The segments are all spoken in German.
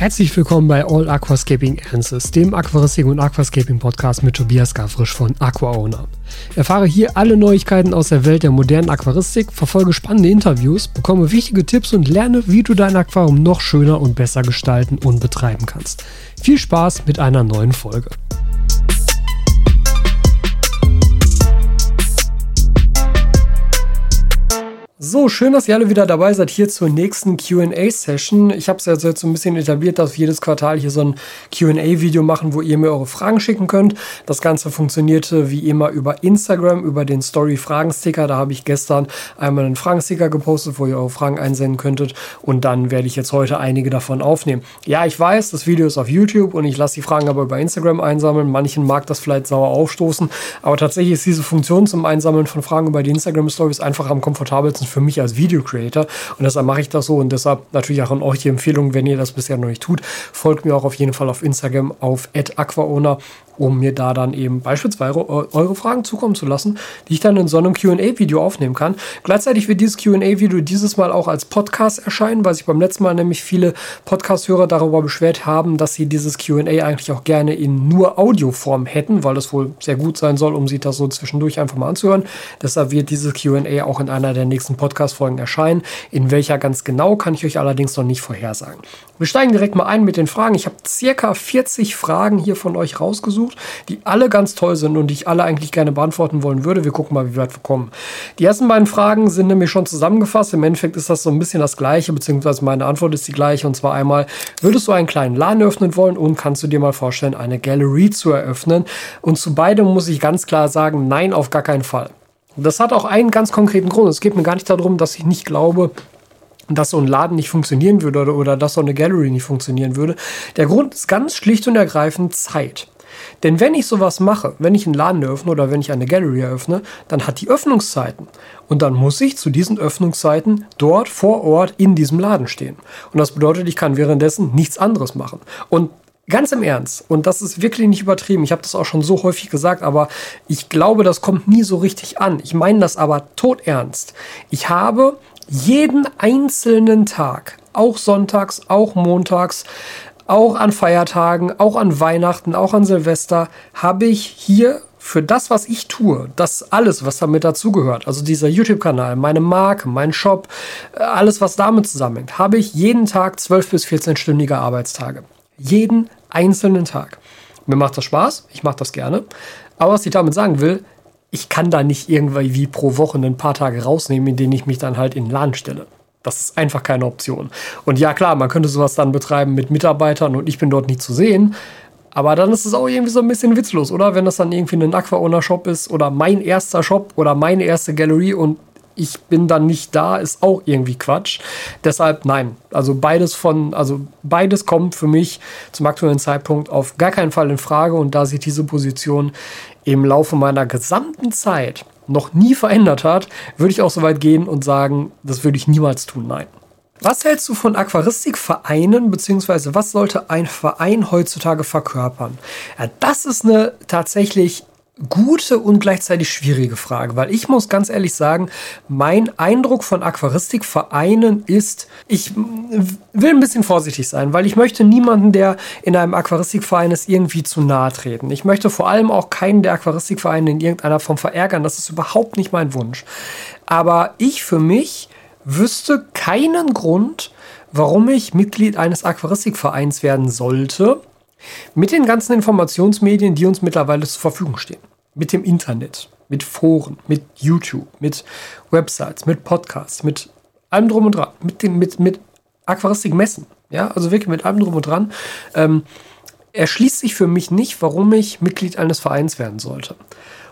Herzlich willkommen bei All Aquascaping Answers, dem Aquaristik und Aquascaping Podcast mit Tobias Gafrisch von AquaOwner. Erfahre hier alle Neuigkeiten aus der Welt der modernen Aquaristik, verfolge spannende Interviews, bekomme wichtige Tipps und lerne, wie du dein Aquarium noch schöner und besser gestalten und betreiben kannst. Viel Spaß mit einer neuen Folge. So, schön, dass ihr alle wieder dabei seid hier zur nächsten QA-Session. Ich habe es jetzt so ein bisschen etabliert, dass wir jedes Quartal hier so ein QA-Video machen, wo ihr mir eure Fragen schicken könnt. Das Ganze funktionierte wie immer über Instagram, über den Story-Fragen-Sticker. Da habe ich gestern einmal einen Fragen-Sticker gepostet, wo ihr eure Fragen einsenden könntet. Und dann werde ich jetzt heute einige davon aufnehmen. Ja, ich weiß, das Video ist auf YouTube und ich lasse die Fragen aber über Instagram einsammeln. Manchen mag das vielleicht sauer aufstoßen. Aber tatsächlich ist diese Funktion zum Einsammeln von Fragen über die Instagram-Stories einfach am komfortabelsten für mich als Video Creator. Und deshalb mache ich das so und deshalb natürlich auch an euch die Empfehlung, wenn ihr das bisher noch nicht tut, folgt mir auch auf jeden Fall auf Instagram auf @aquaowner um mir da dann eben beispielsweise eure Fragen zukommen zu lassen, die ich dann in so einem QA-Video aufnehmen kann. Gleichzeitig wird dieses QA-Video dieses Mal auch als Podcast erscheinen, weil sich beim letzten Mal nämlich viele Podcast-Hörer darüber beschwert haben, dass sie dieses QA eigentlich auch gerne in nur Audioform hätten, weil das wohl sehr gut sein soll, um sich das so zwischendurch einfach mal anzuhören. Deshalb wird dieses QA auch in einer der nächsten Podcast-Folgen erscheinen. In welcher ganz genau kann ich euch allerdings noch nicht vorhersagen. Wir steigen direkt mal ein mit den Fragen. Ich habe circa 40 Fragen hier von euch rausgesucht, die alle ganz toll sind und die ich alle eigentlich gerne beantworten wollen würde. Wir gucken mal, wie weit wir kommen. Die ersten beiden Fragen sind nämlich schon zusammengefasst. Im Endeffekt ist das so ein bisschen das Gleiche, beziehungsweise meine Antwort ist die gleiche. Und zwar einmal, würdest du einen kleinen Laden öffnen wollen und kannst du dir mal vorstellen, eine Gallery zu eröffnen? Und zu beidem muss ich ganz klar sagen, nein, auf gar keinen Fall. Das hat auch einen ganz konkreten Grund. Es geht mir gar nicht darum, dass ich nicht glaube, dass so ein Laden nicht funktionieren würde oder, oder dass so eine Gallery nicht funktionieren würde. Der Grund ist ganz schlicht und ergreifend Zeit. Denn wenn ich sowas mache, wenn ich einen Laden eröffne oder wenn ich eine Gallery eröffne, dann hat die Öffnungszeiten. Und dann muss ich zu diesen Öffnungszeiten dort vor Ort in diesem Laden stehen. Und das bedeutet, ich kann währenddessen nichts anderes machen. Und Ganz im Ernst, und das ist wirklich nicht übertrieben, ich habe das auch schon so häufig gesagt, aber ich glaube, das kommt nie so richtig an. Ich meine das aber todernst. Ich habe jeden einzelnen Tag, auch sonntags, auch montags, auch an Feiertagen, auch an Weihnachten, auch an Silvester, habe ich hier für das, was ich tue, das alles, was damit dazugehört, also dieser YouTube-Kanal, meine Marke, mein Shop, äh, alles, was damit zusammenhängt, habe ich jeden Tag 12 bis 14-stündige Arbeitstage. Jeden einzelnen Tag. Mir macht das Spaß, ich mache das gerne. Aber was ich damit sagen will, ich kann da nicht irgendwie wie pro Woche ein paar Tage rausnehmen, in denen ich mich dann halt in den Laden stelle. Das ist einfach keine Option. Und ja, klar, man könnte sowas dann betreiben mit Mitarbeitern und ich bin dort nicht zu sehen. Aber dann ist es auch irgendwie so ein bisschen witzlos, oder? Wenn das dann irgendwie ein Aqua-Owner-Shop ist oder mein erster Shop oder meine erste Gallery und ich bin dann nicht da, ist auch irgendwie Quatsch. Deshalb nein. Also beides von, also beides kommt für mich zum aktuellen Zeitpunkt auf gar keinen Fall in Frage und da sich diese Position im Laufe meiner gesamten Zeit noch nie verändert hat, würde ich auch so weit gehen und sagen, das würde ich niemals tun, nein. Was hältst du von Aquaristikvereinen, beziehungsweise was sollte ein Verein heutzutage verkörpern? Ja, das ist eine tatsächlich gute und gleichzeitig schwierige Frage, weil ich muss ganz ehrlich sagen, mein Eindruck von Aquaristikvereinen ist, ich will ein bisschen vorsichtig sein, weil ich möchte niemanden, der in einem Aquaristikverein ist, irgendwie zu nahe treten. Ich möchte vor allem auch keinen der Aquaristikvereine in irgendeiner Form verärgern. Das ist überhaupt nicht mein Wunsch. Aber ich für mich wüsste keinen Grund, warum ich Mitglied eines Aquaristikvereins werden sollte, mit den ganzen Informationsmedien, die uns mittlerweile zur Verfügung stehen mit dem Internet, mit Foren, mit YouTube, mit Websites, mit Podcasts, mit allem drum und dran, mit dem, mit, mit Aquaristik-Messen, ja, also wirklich mit allem drum und dran, ähm, erschließt sich für mich nicht, warum ich Mitglied eines Vereins werden sollte.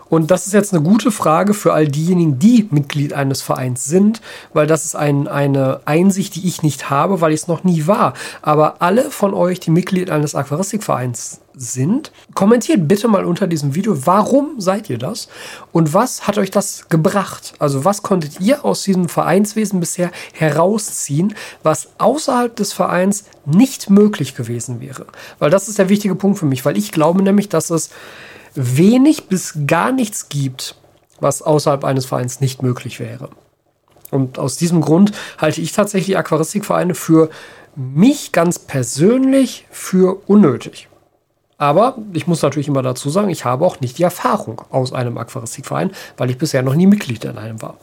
Und das ist jetzt eine gute Frage für all diejenigen, die Mitglied eines Vereins sind, weil das ist ein, eine Einsicht, die ich nicht habe, weil ich es noch nie war. Aber alle von euch, die Mitglied eines Aquaristikvereins sind, kommentiert bitte mal unter diesem Video, warum seid ihr das und was hat euch das gebracht? Also was konntet ihr aus diesem Vereinswesen bisher herausziehen, was außerhalb des Vereins nicht möglich gewesen wäre? Weil das ist der wichtige Punkt für mich, weil ich glaube nämlich, dass es wenig bis gar nichts gibt, was außerhalb eines Vereins nicht möglich wäre. Und aus diesem Grund halte ich tatsächlich Aquaristikvereine für mich ganz persönlich für unnötig. Aber ich muss natürlich immer dazu sagen, ich habe auch nicht die Erfahrung aus einem Aquaristikverein, weil ich bisher noch nie Mitglied in einem war.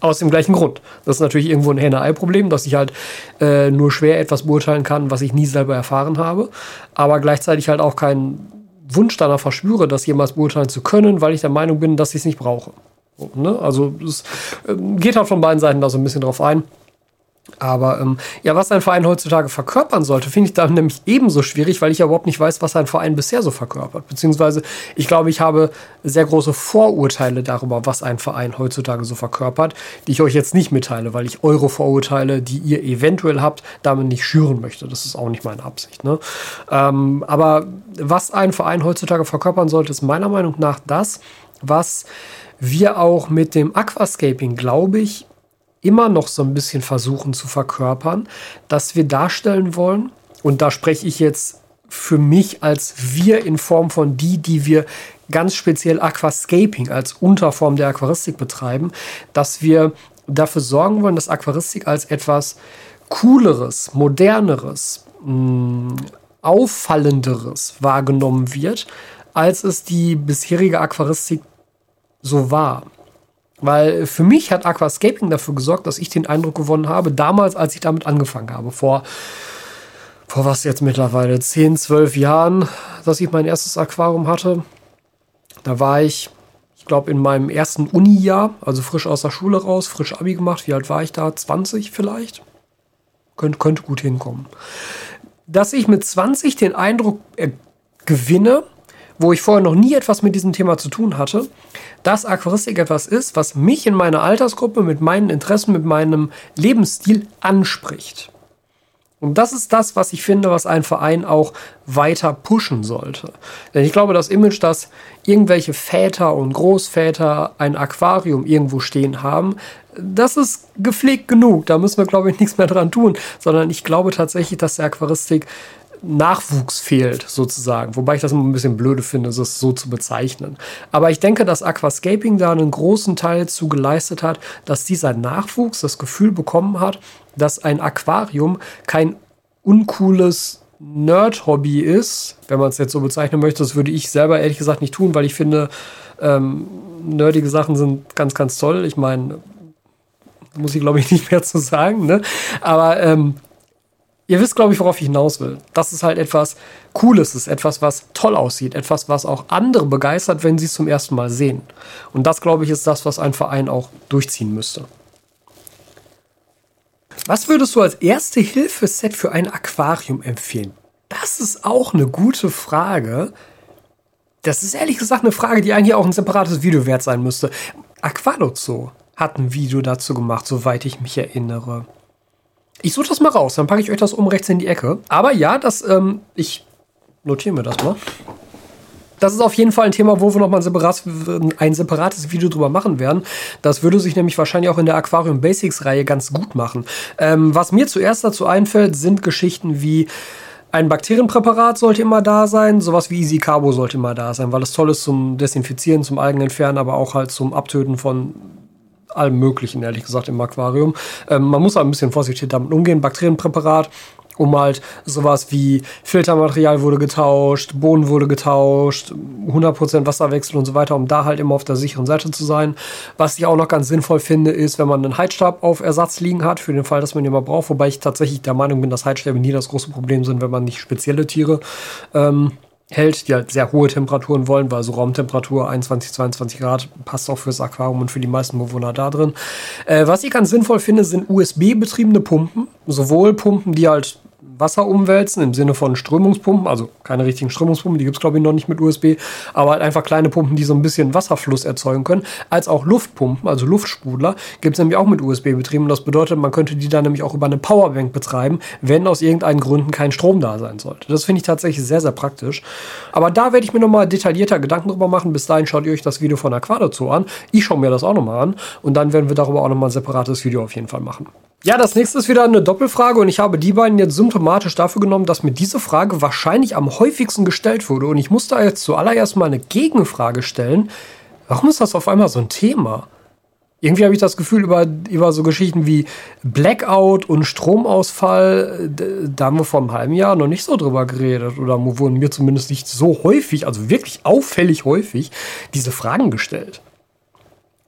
Aus dem gleichen Grund. Das ist natürlich irgendwo ein Henne-Ei-Problem, dass ich halt äh, nur schwer etwas beurteilen kann, was ich nie selber erfahren habe. Aber gleichzeitig halt auch keinen Wunsch danach verspüre, das jemals beurteilen zu können, weil ich der Meinung bin, dass ich es nicht brauche. Ne? Also es äh, geht halt von beiden Seiten da so ein bisschen drauf ein. Aber ähm, ja, was ein Verein heutzutage verkörpern sollte, finde ich dann nämlich ebenso schwierig, weil ich ja überhaupt nicht weiß, was ein Verein bisher so verkörpert. Beziehungsweise, ich glaube, ich habe sehr große Vorurteile darüber, was ein Verein heutzutage so verkörpert, die ich euch jetzt nicht mitteile, weil ich eure Vorurteile, die ihr eventuell habt, damit nicht schüren möchte. Das ist auch nicht meine Absicht. Ne? Ähm, aber was ein Verein heutzutage verkörpern sollte, ist meiner Meinung nach das, was wir auch mit dem Aquascaping, glaube ich, immer noch so ein bisschen versuchen zu verkörpern, dass wir darstellen wollen, und da spreche ich jetzt für mich als wir in Form von die, die wir ganz speziell Aquascaping als Unterform der Aquaristik betreiben, dass wir dafür sorgen wollen, dass Aquaristik als etwas cooleres, moderneres, mh, mm, auffallenderes wahrgenommen wird, als es die bisherige Aquaristik so war. Weil für mich hat Aquascaping dafür gesorgt, dass ich den Eindruck gewonnen habe, damals, als ich damit angefangen habe, vor, vor was jetzt mittlerweile, 10, 12 Jahren, dass ich mein erstes Aquarium hatte. Da war ich, ich glaube, in meinem ersten Uni-Jahr, also frisch aus der Schule raus, frisch Abi gemacht. Wie alt war ich da? 20 vielleicht? Könnt, könnte gut hinkommen. Dass ich mit 20 den Eindruck äh, gewinne, wo ich vorher noch nie etwas mit diesem Thema zu tun hatte, dass Aquaristik etwas ist, was mich in meiner Altersgruppe mit meinen Interessen, mit meinem Lebensstil anspricht. Und das ist das, was ich finde, was ein Verein auch weiter pushen sollte. Denn ich glaube, das Image, dass irgendwelche Väter und Großväter ein Aquarium irgendwo stehen haben, das ist gepflegt genug. Da müssen wir, glaube ich, nichts mehr dran tun. Sondern ich glaube tatsächlich, dass der Aquaristik Nachwuchs fehlt, sozusagen. Wobei ich das immer ein bisschen blöde finde, es so zu bezeichnen. Aber ich denke, dass Aquascaping da einen großen Teil zu geleistet hat, dass dieser Nachwuchs das Gefühl bekommen hat, dass ein Aquarium kein uncooles Nerd-Hobby ist, wenn man es jetzt so bezeichnen möchte. Das würde ich selber ehrlich gesagt nicht tun, weil ich finde, ähm, nerdige Sachen sind ganz, ganz toll. Ich meine, muss ich glaube ich nicht mehr zu sagen, ne? Aber ähm, Ihr wisst, glaube ich, worauf ich hinaus will. Das ist halt etwas Cooles ist, etwas, was toll aussieht, etwas, was auch andere begeistert, wenn sie es zum ersten Mal sehen. Und das, glaube ich, ist das, was ein Verein auch durchziehen müsste. Was würdest du als erste Hilfeset für ein Aquarium empfehlen? Das ist auch eine gute Frage. Das ist ehrlich gesagt eine Frage, die eigentlich auch ein separates Video wert sein müsste. Aqualozo hat ein Video dazu gemacht, soweit ich mich erinnere. Ich suche das mal raus, dann packe ich euch das oben rechts in die Ecke. Aber ja, das, ähm, ich notiere mir das mal. Das ist auf jeden Fall ein Thema, wo wir nochmal ein, separat, ein separates Video drüber machen werden. Das würde sich nämlich wahrscheinlich auch in der Aquarium Basics Reihe ganz gut machen. Ähm, was mir zuerst dazu einfällt, sind Geschichten wie ein Bakterienpräparat sollte immer da sein, sowas wie Easy Carbo sollte immer da sein, weil es toll ist zum Desinfizieren, zum Algenentfernen, aber auch halt zum Abtöten von allem Möglichen, ehrlich gesagt, im Aquarium. Ähm, man muss auch ein bisschen vorsichtig damit umgehen. Bakterienpräparat, um halt sowas wie Filtermaterial wurde getauscht, Boden wurde getauscht, 100% Wasserwechsel und so weiter, um da halt immer auf der sicheren Seite zu sein. Was ich auch noch ganz sinnvoll finde, ist, wenn man einen Heizstab auf Ersatz liegen hat, für den Fall, dass man ihn mal braucht, wobei ich tatsächlich der Meinung bin, dass Heizstäbe nie das große Problem sind, wenn man nicht spezielle Tiere ähm, hält, die halt sehr hohe Temperaturen wollen, weil so Raumtemperatur 21, 22 Grad passt auch fürs Aquarium und für die meisten Bewohner da drin. Äh, was ich ganz sinnvoll finde, sind USB-betriebene Pumpen. Sowohl Pumpen, die halt Wasser umwälzen im Sinne von Strömungspumpen, also keine richtigen Strömungspumpen, die gibt es glaube ich noch nicht mit USB, aber halt einfach kleine Pumpen, die so ein bisschen Wasserfluss erzeugen können, als auch Luftpumpen, also Luftsprudler, gibt es nämlich auch mit USB betrieben. Das bedeutet, man könnte die dann nämlich auch über eine Powerbank betreiben, wenn aus irgendeinen Gründen kein Strom da sein sollte. Das finde ich tatsächlich sehr, sehr praktisch. Aber da werde ich mir nochmal detaillierter Gedanken drüber machen. Bis dahin schaut ihr euch das Video von Aquado zu an. Ich schaue mir das auch nochmal an und dann werden wir darüber auch nochmal ein separates Video auf jeden Fall machen. Ja, das nächste ist wieder eine Doppelfrage und ich habe die beiden jetzt symptomatisch dafür genommen, dass mir diese Frage wahrscheinlich am häufigsten gestellt wurde. Und ich muss da jetzt zuallererst mal eine Gegenfrage stellen. Warum ist das auf einmal so ein Thema? Irgendwie habe ich das Gefühl, über, über so Geschichten wie Blackout und Stromausfall, da haben wir vor einem halben Jahr noch nicht so drüber geredet. Oder wurden mir zumindest nicht so häufig, also wirklich auffällig häufig, diese Fragen gestellt.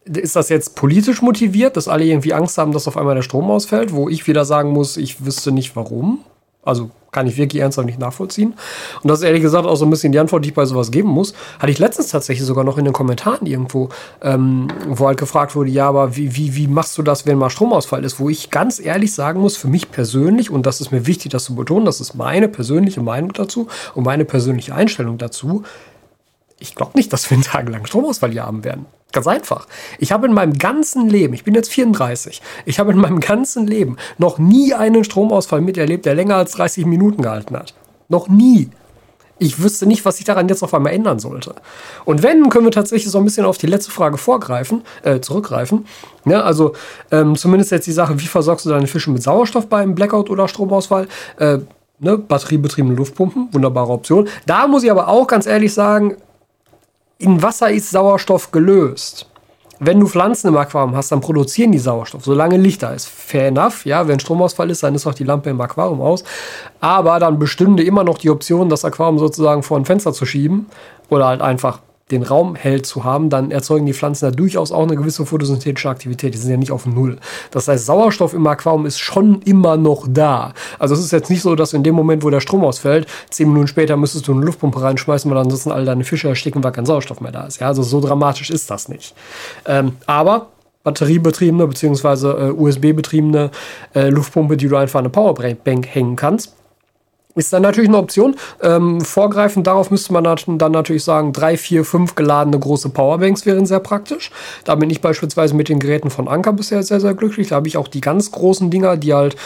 Ist das jetzt politisch motiviert, dass alle irgendwie Angst haben, dass auf einmal der Strom ausfällt, wo ich wieder sagen muss, ich wüsste nicht warum? Also kann ich wirklich ernsthaft nicht nachvollziehen. Und das ist ehrlich gesagt auch so ein bisschen die Antwort, die ich bei sowas geben muss. Hatte ich letztens tatsächlich sogar noch in den Kommentaren irgendwo, ähm, wo halt gefragt wurde, ja, aber wie, wie, wie machst du das, wenn mal Stromausfall ist? Wo ich ganz ehrlich sagen muss, für mich persönlich, und das ist mir wichtig, das zu betonen, das ist meine persönliche Meinung dazu und meine persönliche Einstellung dazu, ich glaube nicht, dass wir einen tagelang Stromausfall hier haben werden. Ganz einfach. Ich habe in meinem ganzen Leben, ich bin jetzt 34, ich habe in meinem ganzen Leben noch nie einen Stromausfall miterlebt, der länger als 30 Minuten gehalten hat. Noch nie. Ich wüsste nicht, was sich daran jetzt auf einmal ändern sollte. Und wenn, können wir tatsächlich so ein bisschen auf die letzte Frage vorgreifen, äh, zurückgreifen. Ja, also ähm, zumindest jetzt die Sache, wie versorgst du deine Fische mit Sauerstoff beim Blackout oder Stromausfall? Äh, ne, batteriebetriebene Luftpumpen, wunderbare Option. Da muss ich aber auch ganz ehrlich sagen, in Wasser ist Sauerstoff gelöst. Wenn du Pflanzen im Aquarium hast, dann produzieren die Sauerstoff, solange Licht da ist. Fair enough, ja, wenn Stromausfall ist, dann ist auch die Lampe im Aquarium aus. Aber dann bestünde immer noch die Option, das Aquarium sozusagen vor ein Fenster zu schieben oder halt einfach den Raum hell zu haben, dann erzeugen die Pflanzen da durchaus auch eine gewisse photosynthetische Aktivität. Die sind ja nicht auf Null. Das heißt, Sauerstoff im Aquarium ist schon immer noch da. Also es ist jetzt nicht so, dass in dem Moment, wo der Strom ausfällt, zehn Minuten später müsstest du eine Luftpumpe reinschmeißen, weil ansonsten all deine Fische ersticken, weil kein Sauerstoff mehr da ist. Ja, also so dramatisch ist das nicht. Ähm, aber batteriebetriebene bzw. Äh, USB-betriebene äh, Luftpumpe, die du einfach an eine Powerbank hängen kannst, ist dann natürlich eine Option. Ähm, vorgreifend darauf müsste man dann natürlich sagen, drei, vier, fünf geladene große Powerbanks wären sehr praktisch. Da bin ich beispielsweise mit den Geräten von Anker bisher sehr, sehr glücklich. Da habe ich auch die ganz großen Dinger, die halt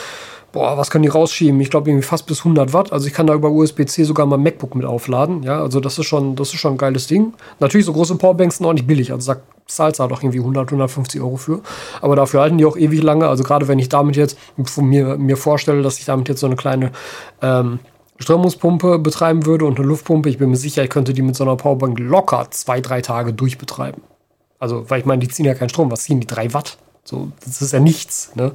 boah, was können die rausschieben? Ich glaube irgendwie fast bis 100 Watt. Also ich kann da über USB-C sogar mein MacBook mit aufladen. Ja, also das ist schon, das ist schon ein geiles Ding. Natürlich so große Powerbanks sind auch nicht billig. Also da zahlst halt auch irgendwie 100, 150 Euro für. Aber dafür halten die auch ewig lange. Also gerade wenn ich damit jetzt mir, mir vorstelle, dass ich damit jetzt so eine kleine ähm, Strömungspumpe betreiben würde und eine Luftpumpe, ich bin mir sicher, ich könnte die mit so einer Powerbank locker zwei, drei Tage durchbetreiben. Also, weil ich meine, die ziehen ja keinen Strom. Was ziehen die? Drei Watt? So, das ist ja nichts. Ne?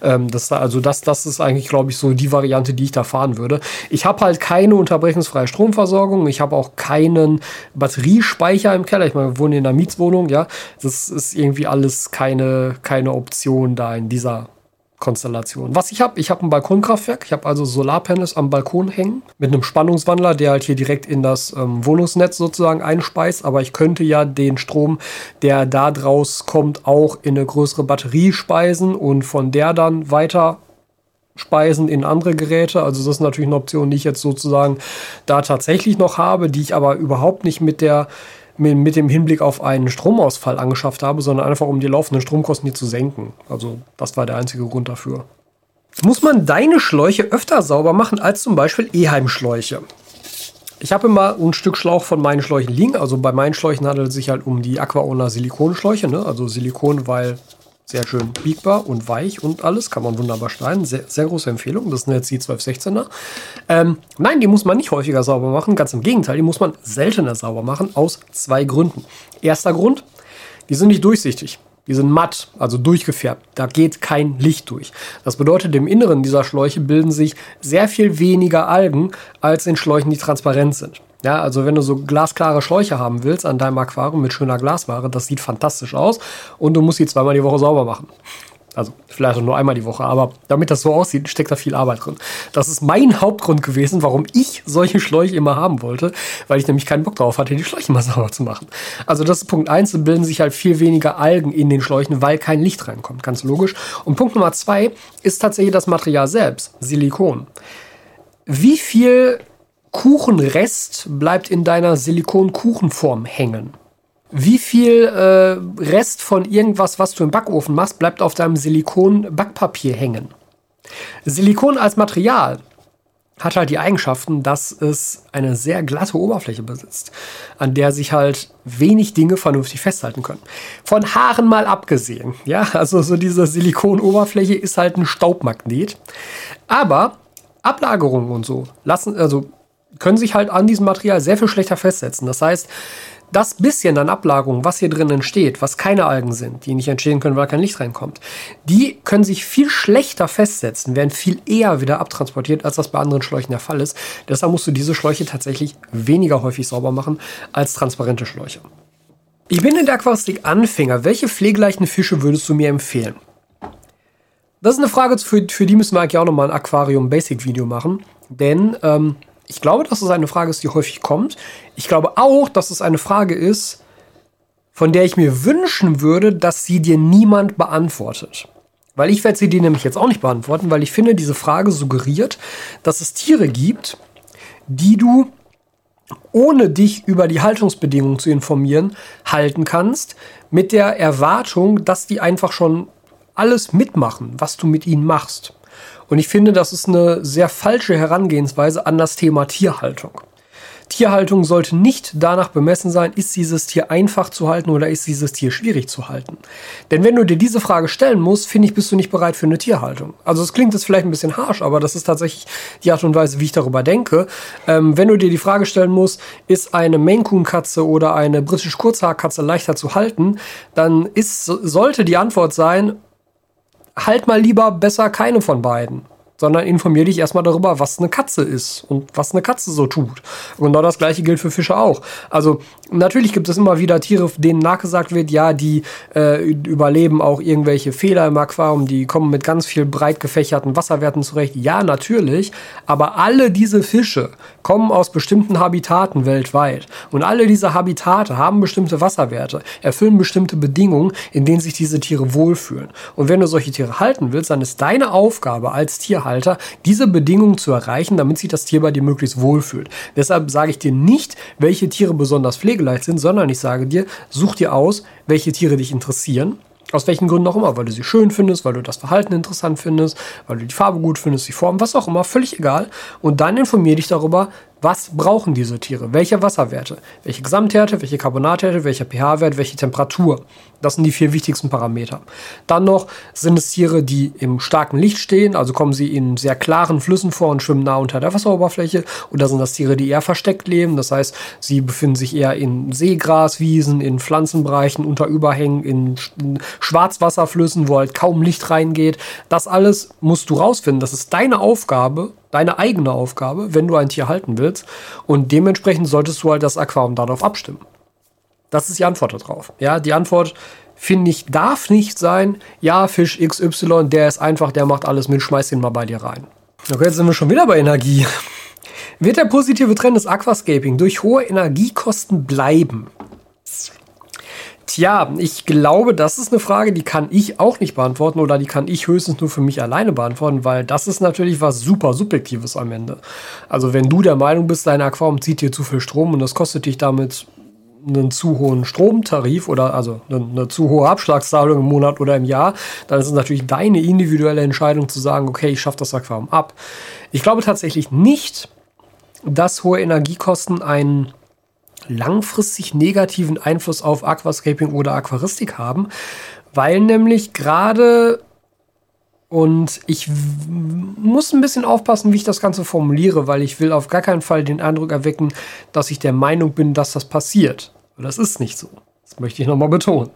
Ähm, das, also das, das ist eigentlich, glaube ich, so die Variante, die ich da fahren würde. Ich habe halt keine unterbrechungsfreie Stromversorgung. Ich habe auch keinen Batteriespeicher im Keller. Ich meine, wir wohnen in einer Mietswohnung, ja. Das ist irgendwie alles keine, keine Option da in dieser Konstellation. Was ich habe, ich habe ein Balkonkraftwerk. Ich habe also Solarpanels am Balkon hängen mit einem Spannungswandler, der halt hier direkt in das ähm, Wohnungsnetz sozusagen einspeist. Aber ich könnte ja den Strom, der da draus kommt, auch in eine größere Batterie speisen und von der dann weiter speisen in andere Geräte. Also das ist natürlich eine Option, die ich jetzt sozusagen da tatsächlich noch habe, die ich aber überhaupt nicht mit der mit dem Hinblick auf einen Stromausfall angeschafft habe, sondern einfach um die laufenden Stromkosten hier zu senken. Also das war der einzige Grund dafür. Muss man deine Schläuche öfter sauber machen als zum Beispiel Eheim-Schläuche? Ich habe immer ein Stück Schlauch von meinen Schläuchen liegen. Also bei meinen Schläuchen handelt es sich halt um die Aquaona Silikonschläuche. Ne? Also Silikon, weil sehr schön biegbar und weich und alles. Kann man wunderbar schneiden. Sehr, sehr große Empfehlung. Das sind jetzt die 1216er. Ähm, nein, die muss man nicht häufiger sauber machen. Ganz im Gegenteil, die muss man seltener sauber machen. Aus zwei Gründen. Erster Grund, die sind nicht durchsichtig. Die sind matt, also durchgefärbt. Da geht kein Licht durch. Das bedeutet, im Inneren dieser Schläuche bilden sich sehr viel weniger Algen als in Schläuchen, die transparent sind. Ja, also wenn du so glasklare Schläuche haben willst an deinem Aquarium mit schöner Glasware, das sieht fantastisch aus und du musst sie zweimal die Woche sauber machen. Also vielleicht auch nur einmal die Woche, aber damit das so aussieht, steckt da viel Arbeit drin. Das ist mein Hauptgrund gewesen, warum ich solche Schläuche immer haben wollte, weil ich nämlich keinen Bock darauf hatte, die Schläuche mal sauber zu machen. Also das ist Punkt eins, es bilden sich halt viel weniger Algen in den Schläuchen, weil kein Licht reinkommt, ganz logisch. Und Punkt Nummer zwei ist tatsächlich das Material selbst, Silikon. Wie viel Kuchenrest bleibt in deiner Silikonkuchenform hängen. Wie viel äh, Rest von irgendwas, was du im Backofen machst, bleibt auf deinem Silikon-Backpapier hängen? Silikon als Material hat halt die Eigenschaften, dass es eine sehr glatte Oberfläche besitzt, an der sich halt wenig Dinge vernünftig festhalten können. Von Haaren mal abgesehen, ja, also so diese Silikonoberfläche ist halt ein Staubmagnet, aber Ablagerungen und so lassen, also können sich halt an diesem Material sehr viel schlechter festsetzen. Das heißt, das bisschen an Ablagerung, was hier drin entsteht, was keine Algen sind, die nicht entstehen können, weil kein Licht reinkommt, die können sich viel schlechter festsetzen, werden viel eher wieder abtransportiert, als das bei anderen Schläuchen der Fall ist. Deshalb musst du diese Schläuche tatsächlich weniger häufig sauber machen als transparente Schläuche. Ich bin in der Aquaristik Anfänger. Welche pflegeleichten Fische würdest du mir empfehlen? Das ist eine Frage, für, für die müssen wir eigentlich auch nochmal ein Aquarium-Basic-Video machen. Denn ähm, ich glaube, dass es eine Frage ist, die häufig kommt. Ich glaube auch, dass es eine Frage ist, von der ich mir wünschen würde, dass sie dir niemand beantwortet. Weil ich werde sie dir nämlich jetzt auch nicht beantworten, weil ich finde, diese Frage suggeriert, dass es Tiere gibt, die du ohne dich über die Haltungsbedingungen zu informieren, halten kannst, mit der Erwartung, dass die einfach schon alles mitmachen, was du mit ihnen machst. Und ich finde, das ist eine sehr falsche Herangehensweise an das Thema Tierhaltung. Tierhaltung sollte nicht danach bemessen sein, ist dieses Tier einfach zu halten oder ist dieses Tier schwierig zu halten. Denn wenn du dir diese Frage stellen musst, finde ich, bist du nicht bereit für eine Tierhaltung. Also es klingt jetzt vielleicht ein bisschen harsh, aber das ist tatsächlich die Art und Weise, wie ich darüber denke. Ähm, wenn du dir die Frage stellen musst, ist eine Maine Coon Katze oder eine britische Kurzhaarkatze leichter zu halten, dann ist, sollte die Antwort sein, halt mal lieber besser keine von beiden sondern informier dich erstmal darüber, was eine Katze ist und was eine Katze so tut. Und genau das gleiche gilt für Fische auch. Also natürlich gibt es immer wieder Tiere, denen nachgesagt wird, ja, die äh, überleben auch irgendwelche Fehler im Aquarium, die kommen mit ganz viel breit gefächerten Wasserwerten zurecht. Ja, natürlich, aber alle diese Fische kommen aus bestimmten Habitaten weltweit. Und alle diese Habitate haben bestimmte Wasserwerte, erfüllen bestimmte Bedingungen, in denen sich diese Tiere wohlfühlen. Und wenn du solche Tiere halten willst, dann ist deine Aufgabe als Tierhalter, Halter, diese Bedingungen zu erreichen, damit sich das Tier bei dir möglichst wohlfühlt. Deshalb sage ich dir nicht, welche Tiere besonders pflegeleicht sind, sondern ich sage dir, such dir aus, welche Tiere dich interessieren. Aus welchen Gründen auch immer, weil du sie schön findest, weil du das Verhalten interessant findest, weil du die Farbe gut findest, die Form, was auch immer, völlig egal. Und dann informier dich darüber, was brauchen diese Tiere? Welche Wasserwerte? Welche Gesamthärte? Welche Carbonathärte? Welcher pH-Wert? Welche Temperatur? Das sind die vier wichtigsten Parameter. Dann noch sind es Tiere, die im starken Licht stehen, also kommen sie in sehr klaren Flüssen vor und schwimmen nah unter der Wasseroberfläche. Oder sind das Tiere, die eher versteckt leben? Das heißt, sie befinden sich eher in Seegraswiesen, in Pflanzenbereichen, unter Überhängen, in Schwarzwasserflüssen, wo halt kaum Licht reingeht. Das alles musst du rausfinden. Das ist deine Aufgabe, deine eigene Aufgabe, wenn du ein Tier halten willst. Und dementsprechend solltest du halt das Aquarium darauf abstimmen. Das ist die Antwort darauf. Ja, die Antwort finde ich darf nicht sein, ja, Fisch XY, der ist einfach, der macht alles mit, schmeiß ihn mal bei dir rein. Okay, jetzt sind wir schon wieder bei Energie. Wird der positive Trend des Aquascaping durch hohe Energiekosten bleiben? Tja, ich glaube, das ist eine Frage, die kann ich auch nicht beantworten oder die kann ich höchstens nur für mich alleine beantworten, weil das ist natürlich was super Subjektives am Ende. Also wenn du der Meinung bist, dein Aquarium zieht dir zu viel Strom und das kostet dich damit einen zu hohen Stromtarif oder also eine, eine, zu hohe Abschlagszahlung im Monat oder im Jahr, dann ist es natürlich deine individuelle Entscheidung zu sagen, okay, ich schaffe das Aquarium ab. Ich glaube tatsächlich nicht, dass hohe Energiekosten ein langfristig negativen Einfluss auf Aquascaping oder Aquaristik haben, weil nämlich gerade und ich muss ein bisschen aufpassen, wie ich das Ganze formuliere, weil ich will auf gar keinen Fall den Eindruck erwecken, dass ich der Meinung bin, dass das passiert. Das ist nicht so. Das möchte ich nochmal betonen.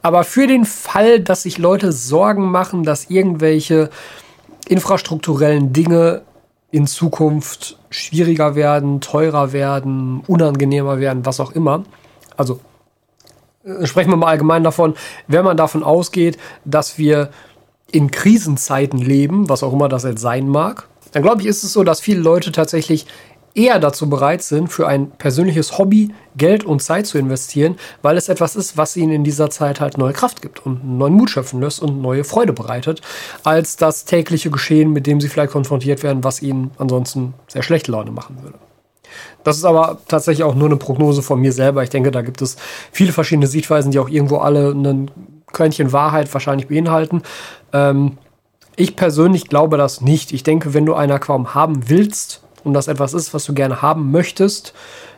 Aber für den Fall, dass sich Leute Sorgen machen, dass irgendwelche infrastrukturellen Dinge in Zukunft schwieriger werden, teurer werden, unangenehmer werden, was auch immer. Also äh, sprechen wir mal allgemein davon, wenn man davon ausgeht, dass wir in Krisenzeiten leben, was auch immer das jetzt sein mag, dann glaube ich, ist es so, dass viele Leute tatsächlich eher dazu bereit sind, für ein persönliches Hobby Geld und Zeit zu investieren, weil es etwas ist, was ihnen in dieser Zeit halt neue Kraft gibt und neuen Mut schöpfen lässt und neue Freude bereitet, als das tägliche Geschehen, mit dem sie vielleicht konfrontiert werden, was ihnen ansonsten sehr schlechte Laune machen würde. Das ist aber tatsächlich auch nur eine Prognose von mir selber. Ich denke, da gibt es viele verschiedene Sichtweisen, die auch irgendwo alle ein Körnchen Wahrheit wahrscheinlich beinhalten. Ähm, ich persönlich glaube das nicht. Ich denke, wenn du ein Aquarium haben willst, und das etwas ist, was du gerne haben möchtest,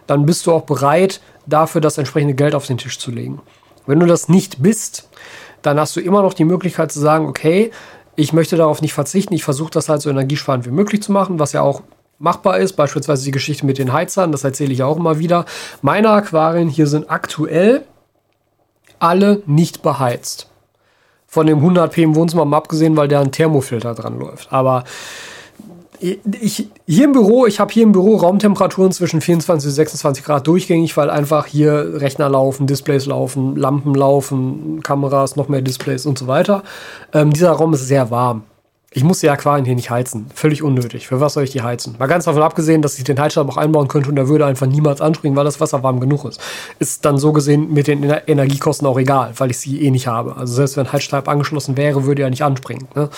dann bist du auch bereit, dafür das entsprechende Geld auf den Tisch zu legen. Wenn du das nicht bist, dann hast du immer noch die Möglichkeit zu sagen, okay, ich möchte darauf nicht verzichten, ich versuche das halt so energiesparend wie möglich zu machen, was ja auch machbar ist. Beispielsweise die Geschichte mit den Heizern, das erzähle ich auch immer wieder. Meine Aquarien hier sind aktuell alle nicht beheizt. Von dem 100p im Wohnzimmer mal abgesehen, weil da ein Thermofilter dran läuft. Aber ich, hier im Büro, ich habe hier im Büro Raumtemperaturen zwischen 24 und 26 Grad durchgängig, weil einfach hier Rechner laufen, Displays laufen, Lampen laufen, Kameras, noch mehr Displays und so weiter. Ähm, dieser Raum ist sehr warm. Ich muss die Aquarien hier nicht heizen. Völlig unnötig. Für was soll ich die heizen? Mal ganz davon abgesehen, dass ich den Heizstab auch einbauen könnte und der würde einfach niemals anspringen, weil das Wasser warm genug ist. Ist dann so gesehen mit den Energiekosten auch egal, weil ich sie eh nicht habe. Also selbst wenn Heizstab angeschlossen wäre, würde er nicht anspringen. Ne?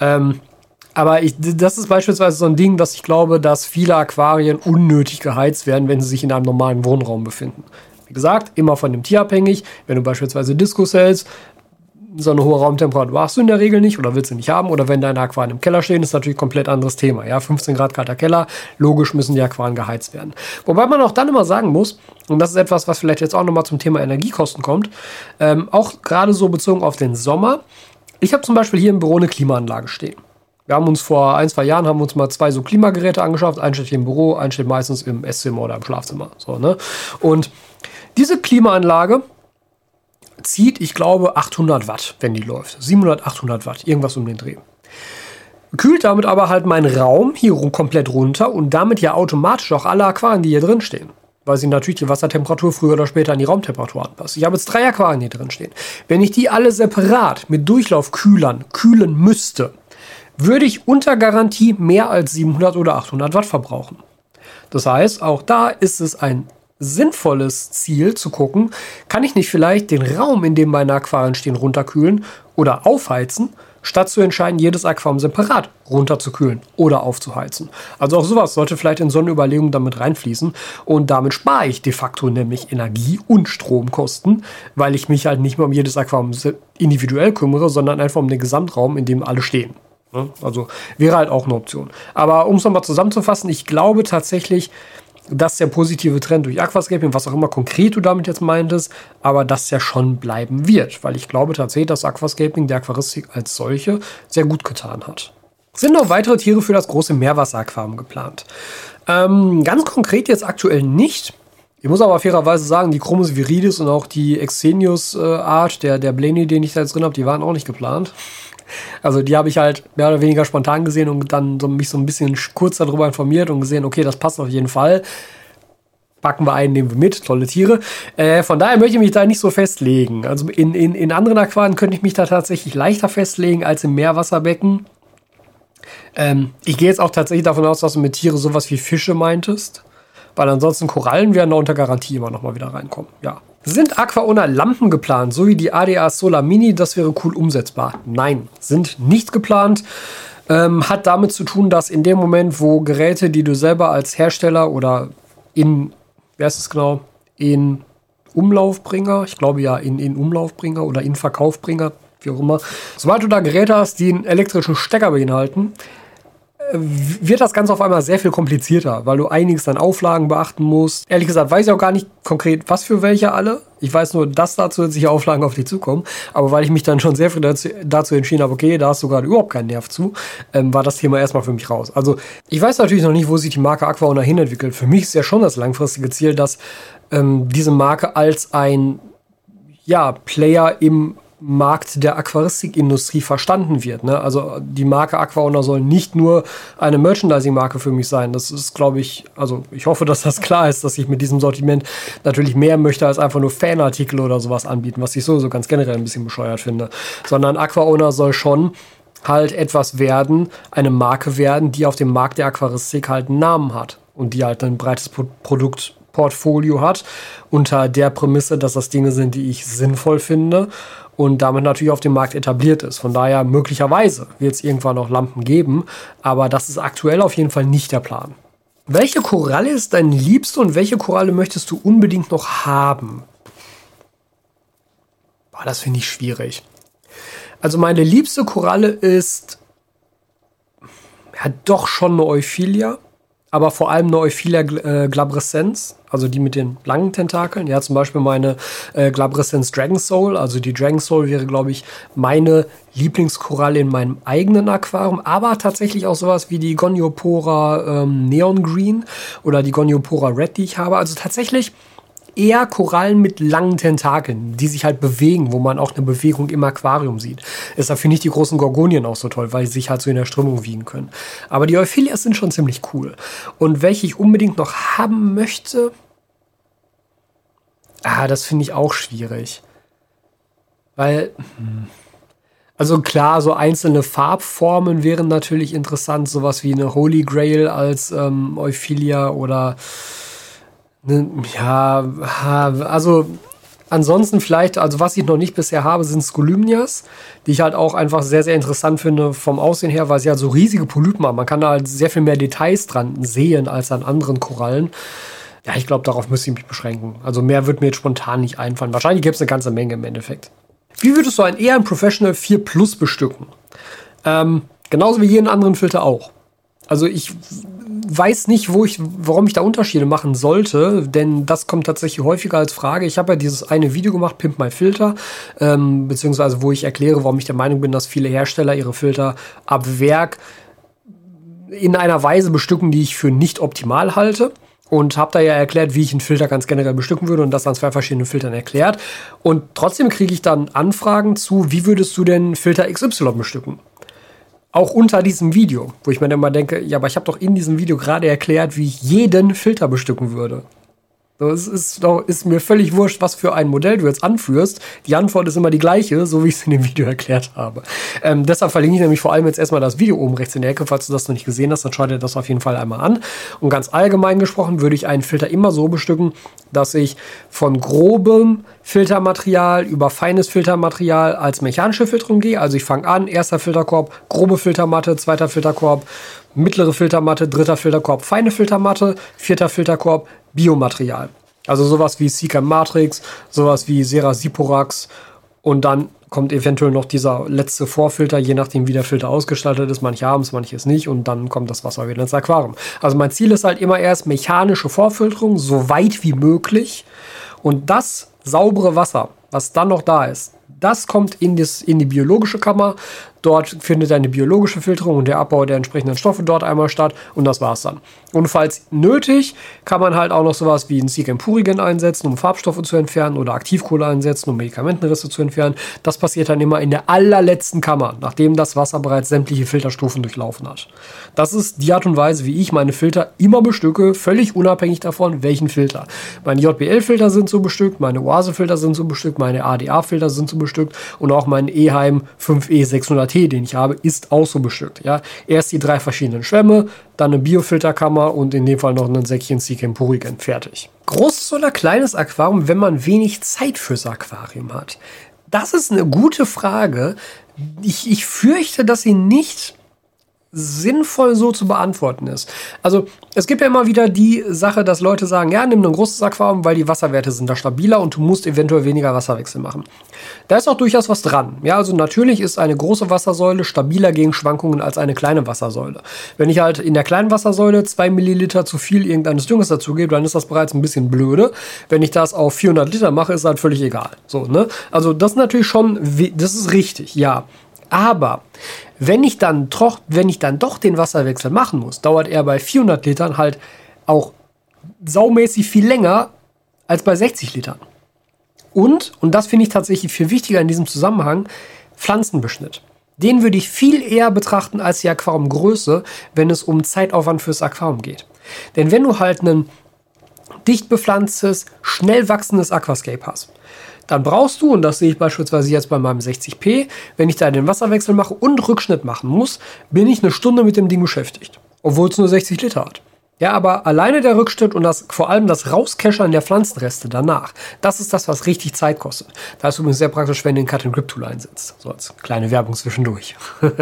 Ähm, aber ich, das ist beispielsweise so ein Ding, dass ich glaube, dass viele Aquarien unnötig geheizt werden, wenn sie sich in einem normalen Wohnraum befinden. Wie gesagt, immer von dem Tier abhängig. Wenn du beispielsweise Diskus hältst, so eine hohe Raumtemperatur hast du in der Regel nicht oder willst du nicht haben. Oder wenn deine Aquarien im Keller stehen, ist natürlich ein komplett anderes Thema. Ja, 15 Grad kalter Keller, logisch müssen die Aquarien geheizt werden. Wobei man auch dann immer sagen muss, und das ist etwas, was vielleicht jetzt auch nochmal zum Thema Energiekosten kommt, ähm, auch gerade so bezogen auf den Sommer. Ich habe zum Beispiel hier im Büro eine Klimaanlage stehen. Wir haben uns vor ein, zwei Jahren haben uns mal zwei so Klimageräte angeschafft. Ein steht hier im Büro, ein steht meistens im Esszimmer oder im Schlafzimmer. So, ne? Und diese Klimaanlage zieht, ich glaube, 800 Watt, wenn die läuft. 700, 800 Watt, irgendwas um den Dreh. Kühlt damit aber halt meinen Raum hier komplett runter und damit ja automatisch auch alle Aquarien, die hier drin stehen. Weil sie natürlich die Wassertemperatur früher oder später an die Raumtemperatur anpasst. Ich habe jetzt drei Aquarien hier drin stehen. Wenn ich die alle separat mit Durchlaufkühlern kühlen müsste, würde ich unter Garantie mehr als 700 oder 800 Watt verbrauchen. Das heißt, auch da ist es ein sinnvolles Ziel zu gucken, kann ich nicht vielleicht den Raum, in dem meine Aquarien stehen, runterkühlen oder aufheizen, statt zu entscheiden, jedes Aquarium separat runterzukühlen oder aufzuheizen. Also auch sowas sollte vielleicht in so eine Überlegung damit reinfließen und damit spare ich de facto nämlich Energie- und Stromkosten, weil ich mich halt nicht mehr um jedes Aquarium individuell kümmere, sondern einfach um den Gesamtraum, in dem alle stehen. Also wäre halt auch eine Option. Aber um es nochmal zusammenzufassen, ich glaube tatsächlich, dass der positive Trend durch Aquascaping, was auch immer konkret du damit jetzt meintest, aber dass der schon bleiben wird, weil ich glaube tatsächlich, dass Aquascaping der Aquaristik als solche sehr gut getan hat. Sind noch weitere Tiere für das große Meerwasseraquarium geplant? Ähm, ganz konkret jetzt aktuell nicht. Ich muss aber fairerweise sagen, die Chromus viridis und auch die Exenius-Art, äh, der, der Blaney, den ich da jetzt drin habe, die waren auch nicht geplant. Also die habe ich halt mehr oder weniger spontan gesehen und dann so, mich so ein bisschen kurz darüber informiert und gesehen, okay, das passt auf jeden Fall. Packen wir ein, nehmen wir mit, tolle Tiere. Äh, von daher möchte ich mich da nicht so festlegen. Also in, in, in anderen Aquarien könnte ich mich da tatsächlich leichter festlegen als im Meerwasserbecken. Ähm, ich gehe jetzt auch tatsächlich davon aus, dass du mit Tiere sowas wie Fische meintest. Weil ansonsten Korallen werden da unter Garantie immer noch mal wieder reinkommen. Ja. Sind Aquaona Lampen geplant, so wie die ADA Solar Mini? Das wäre cool umsetzbar. Nein, sind nicht geplant. Ähm, hat damit zu tun, dass in dem Moment, wo Geräte, die du selber als Hersteller oder in, wer ist es genau, in Umlaufbringer, ich glaube ja in, in Umlaufbringer oder in Verkaufbringer, wie auch immer, sobald du da Geräte hast, die einen elektrischen Stecker beinhalten, wird das Ganze auf einmal sehr viel komplizierter, weil du einiges an Auflagen beachten musst. Ehrlich gesagt weiß ich auch gar nicht konkret, was für welche alle. Ich weiß nur, dass da zusätzliche Auflagen auf dich zukommen. Aber weil ich mich dann schon sehr früh dazu, dazu entschieden habe, okay, da hast du gerade überhaupt keinen Nerv zu, ähm, war das Thema erstmal für mich raus. Also ich weiß natürlich noch nicht, wo sich die Marke Aquaona hin entwickelt. Für mich ist ja schon das langfristige Ziel, dass ähm, diese Marke als ein ja, Player im Markt der Aquaristikindustrie verstanden wird. Ne? Also die Marke Aquaona soll nicht nur eine Merchandising-Marke für mich sein. Das ist, glaube ich, also ich hoffe, dass das klar ist, dass ich mit diesem Sortiment natürlich mehr möchte als einfach nur Fanartikel oder sowas anbieten, was ich sowieso ganz generell ein bisschen bescheuert finde. Sondern Aquaona soll schon halt etwas werden, eine Marke werden, die auf dem Markt der Aquaristik halt einen Namen hat und die halt ein breites Pro Produktportfolio hat, unter der Prämisse, dass das Dinge sind, die ich sinnvoll finde und damit natürlich auf dem Markt etabliert ist. Von daher möglicherweise wird es irgendwann noch Lampen geben, aber das ist aktuell auf jeden Fall nicht der Plan. Welche Koralle ist dein liebste und welche Koralle möchtest du unbedingt noch haben? Boah, das finde ich schwierig. Also meine liebste Koralle ist ja doch schon eine Euphilia. aber vor allem eine Euphilia äh, glabrescens, also die mit den langen Tentakeln. Ja, zum Beispiel meine äh, glabrescens Dragon Soul. Also die Dragon Soul wäre, glaube ich, meine Lieblingskoralle in meinem eigenen Aquarium. Aber tatsächlich auch sowas wie die Goniopora ähm, Neon Green oder die Goniopora Red, die ich habe. Also tatsächlich eher Korallen mit langen Tentakeln, die sich halt bewegen, wo man auch eine Bewegung im Aquarium sieht. Deshalb finde ich die großen Gorgonien auch so toll, weil sie sich halt so in der Strömung wiegen können. Aber die Euphilias sind schon ziemlich cool. Und welche ich unbedingt noch haben möchte, ah, das finde ich auch schwierig. Weil, hm. also klar, so einzelne Farbformen wären natürlich interessant, sowas wie eine Holy Grail als ähm, Euphilia oder ja, also ansonsten vielleicht, also was ich noch nicht bisher habe, sind Skolymnias, die ich halt auch einfach sehr, sehr interessant finde vom Aussehen her, weil sie halt so riesige Polypen haben. Man kann da halt sehr viel mehr Details dran sehen als an anderen Korallen. Ja, ich glaube, darauf müsste ich mich beschränken. Also mehr wird mir jetzt spontan nicht einfallen. Wahrscheinlich gibt es eine ganze Menge im Endeffekt. Wie würdest du ein eher ein Professional 4 Plus bestücken? Ähm, genauso wie jeden anderen Filter auch. Also ich weiß nicht, wo ich, warum ich da Unterschiede machen sollte, denn das kommt tatsächlich häufiger als Frage. Ich habe ja dieses eine Video gemacht, Pimp My Filter, ähm, beziehungsweise wo ich erkläre, warum ich der Meinung bin, dass viele Hersteller ihre Filter ab Werk in einer Weise bestücken, die ich für nicht optimal halte. Und habe da ja erklärt, wie ich einen Filter ganz generell bestücken würde und das an zwei verschiedenen Filtern erklärt. Und trotzdem kriege ich dann Anfragen zu, wie würdest du denn Filter XY bestücken? Auch unter diesem Video, wo ich mir dann mal denke, ja, aber ich habe doch in diesem Video gerade erklärt, wie ich jeden Filter bestücken würde. Es ist, doch, ist mir völlig wurscht, was für ein Modell du jetzt anführst. Die Antwort ist immer die gleiche, so wie ich es in dem Video erklärt habe. Ähm, deshalb verlinke ich nämlich vor allem jetzt erstmal das Video oben rechts in der Ecke. Falls du das noch nicht gesehen hast, dann schau dir das auf jeden Fall einmal an. Und ganz allgemein gesprochen würde ich einen Filter immer so bestücken, dass ich von grobem Filtermaterial über feines Filtermaterial als mechanische Filterung gehe. Also ich fange an, erster Filterkorb, grobe Filtermatte, zweiter Filterkorb, mittlere Filtermatte, dritter Filterkorb, feine Filtermatte, vierter Filterkorb, Biomaterial. Also sowas wie Seeker Matrix, sowas wie Serasiporax und dann kommt eventuell noch dieser letzte Vorfilter, je nachdem wie der Filter ausgestaltet ist. Manche haben es, manche es nicht und dann kommt das Wasser wieder ins Aquarium. Also mein Ziel ist halt immer erst mechanische Vorfilterung, so weit wie möglich. Und das saubere Wasser, was dann noch da ist, das kommt in, das, in die biologische Kammer. Dort findet eine biologische Filterung und der Abbau der entsprechenden Stoffe dort einmal statt und das war's dann. Und falls nötig, kann man halt auch noch sowas wie ein Siegen Purigen einsetzen, um Farbstoffe zu entfernen oder Aktivkohle einsetzen, um Medikamentenrisse zu entfernen. Das passiert dann immer in der allerletzten Kammer, nachdem das Wasser bereits sämtliche Filterstufen durchlaufen hat. Das ist die Art und Weise, wie ich meine Filter immer bestücke, völlig unabhängig davon, welchen Filter. Meine JBL-Filter sind so bestückt, meine Oase-Filter sind so bestückt, meine ADA-Filter sind so bestückt und auch mein Eheim 5E 600T, den ich habe, ist auch so bestückt. Ja? Erst die drei verschiedenen Schwämme, dann eine Biofilterkammer und in dem Fall noch ein Säckchen Seachem Purigen. Fertig. Großes oder kleines Aquarium, wenn man wenig Zeit fürs Aquarium hat? Das ist eine gute Frage. Ich, ich fürchte, dass sie nicht sinnvoll so zu beantworten ist. Also es gibt ja immer wieder die Sache, dass Leute sagen, ja, nimm ein großes Aquarium, weil die Wasserwerte sind da stabiler und du musst eventuell weniger Wasserwechsel machen. Da ist auch durchaus was dran. Ja, also natürlich ist eine große Wassersäule stabiler gegen Schwankungen als eine kleine Wassersäule. Wenn ich halt in der kleinen Wassersäule zwei Milliliter zu viel irgendeines Düngers dazugebe, dann ist das bereits ein bisschen blöde. Wenn ich das auf 400 Liter mache, ist halt völlig egal. So, ne? Also das ist natürlich schon, das ist richtig, ja. Aber wenn ich dann doch, wenn ich dann doch den Wasserwechsel machen muss, dauert er bei 400 Litern halt auch saumäßig viel länger als bei 60 Litern. Und, und das finde ich tatsächlich viel wichtiger in diesem Zusammenhang, Pflanzenbeschnitt. Den würde ich viel eher betrachten als die Aquariumgröße, wenn es um Zeitaufwand fürs Aquarium geht. Denn wenn du halt ein dicht bepflanztes, schnell wachsendes Aquascape hast, dann brauchst du, und das sehe ich beispielsweise jetzt bei meinem 60p, wenn ich da den Wasserwechsel mache und Rückschnitt machen muss, bin ich eine Stunde mit dem Ding beschäftigt. Obwohl es nur 60 Liter hat. Ja, aber alleine der Rückschnitt und das, vor allem das Rauskeschern der Pflanzenreste danach, das ist das, was richtig Zeit kostet. Da ist übrigens sehr praktisch, wenn du den Cut-and-Grip-Tool einsetzt. So als kleine Werbung zwischendurch.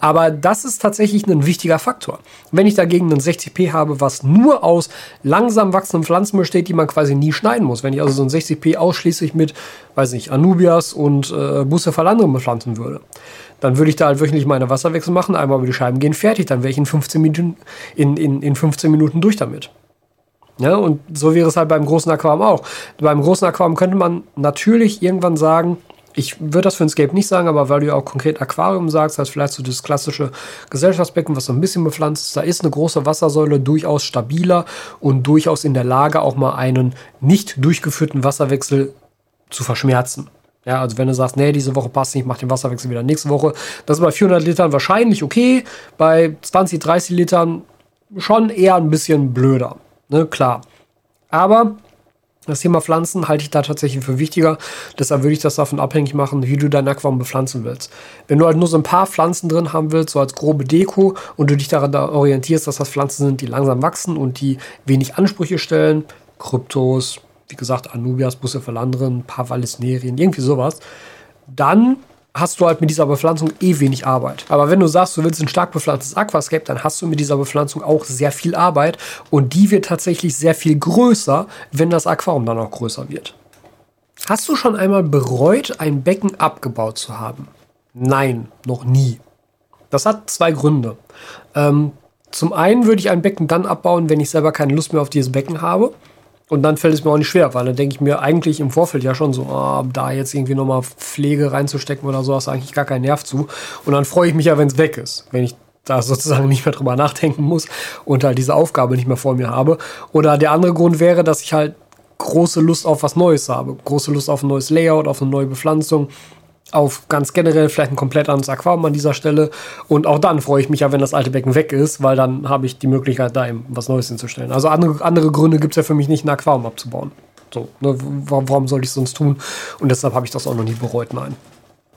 aber das ist tatsächlich ein wichtiger Faktor. Wenn ich dagegen einen 60p habe, was nur aus langsam wachsenden Pflanzen besteht, die man quasi nie schneiden muss. Wenn ich also so ein 60p ausschließlich mit, weiß nicht, Anubias und äh, Bucephalandrum bepflanzen würde, dann würde ich da halt wöchentlich meine Wasserwechsel machen, einmal über die Scheiben gehen, fertig. Dann wäre ich in 15 Minuten, in, in, in 15 Minuten durch damit. Ja, und so wäre es halt beim großen Aquarium auch. Beim großen Aquarium könnte man natürlich irgendwann sagen, ich würde das für ein Scape nicht sagen, aber weil du ja auch konkret Aquarium sagst, heißt vielleicht so das klassische Gesellschaftsbecken, was so ein bisschen bepflanzt ist, da ist eine große Wassersäule durchaus stabiler und durchaus in der Lage, auch mal einen nicht durchgeführten Wasserwechsel zu verschmerzen. Ja, also wenn du sagst, nee, diese Woche passt nicht, mach den Wasserwechsel wieder nächste Woche. Das ist bei 400 Litern wahrscheinlich okay. Bei 20, 30 Litern schon eher ein bisschen blöder. Ne, klar. Aber das Thema Pflanzen halte ich da tatsächlich für wichtiger. Deshalb würde ich das davon abhängig machen, wie du dein Aquarium bepflanzen willst. Wenn du halt nur so ein paar Pflanzen drin haben willst, so als grobe Deko, und du dich daran orientierst, dass das Pflanzen sind, die langsam wachsen und die wenig Ansprüche stellen, Kryptos, wie gesagt, Anubias, Busse Bucephalandren, Pavalisnerien, irgendwie sowas, dann hast du halt mit dieser Bepflanzung eh wenig Arbeit. Aber wenn du sagst, du willst ein stark bepflanztes Aquascape, dann hast du mit dieser Bepflanzung auch sehr viel Arbeit und die wird tatsächlich sehr viel größer, wenn das Aquarium dann auch größer wird. Hast du schon einmal bereut, ein Becken abgebaut zu haben? Nein, noch nie. Das hat zwei Gründe. Ähm, zum einen würde ich ein Becken dann abbauen, wenn ich selber keine Lust mehr auf dieses Becken habe. Und dann fällt es mir auch nicht schwer, weil dann denke ich mir eigentlich im Vorfeld ja schon so, oh, da jetzt irgendwie nochmal Pflege reinzustecken oder so, hast du eigentlich gar keinen Nerv zu. Und dann freue ich mich ja, wenn es weg ist. Wenn ich da sozusagen nicht mehr drüber nachdenken muss und halt diese Aufgabe nicht mehr vor mir habe. Oder der andere Grund wäre, dass ich halt große Lust auf was Neues habe. Große Lust auf ein neues Layout, auf eine neue Bepflanzung auf ganz generell vielleicht ein komplett anderes Aquarium an dieser Stelle. Und auch dann freue ich mich ja, wenn das alte Becken weg ist, weil dann habe ich die Möglichkeit, da eben was Neues hinzustellen. Also andere, andere Gründe gibt es ja für mich nicht, ein Aquarium abzubauen. So, ne, warum sollte ich es sonst tun? Und deshalb habe ich das auch noch nie bereut, nein.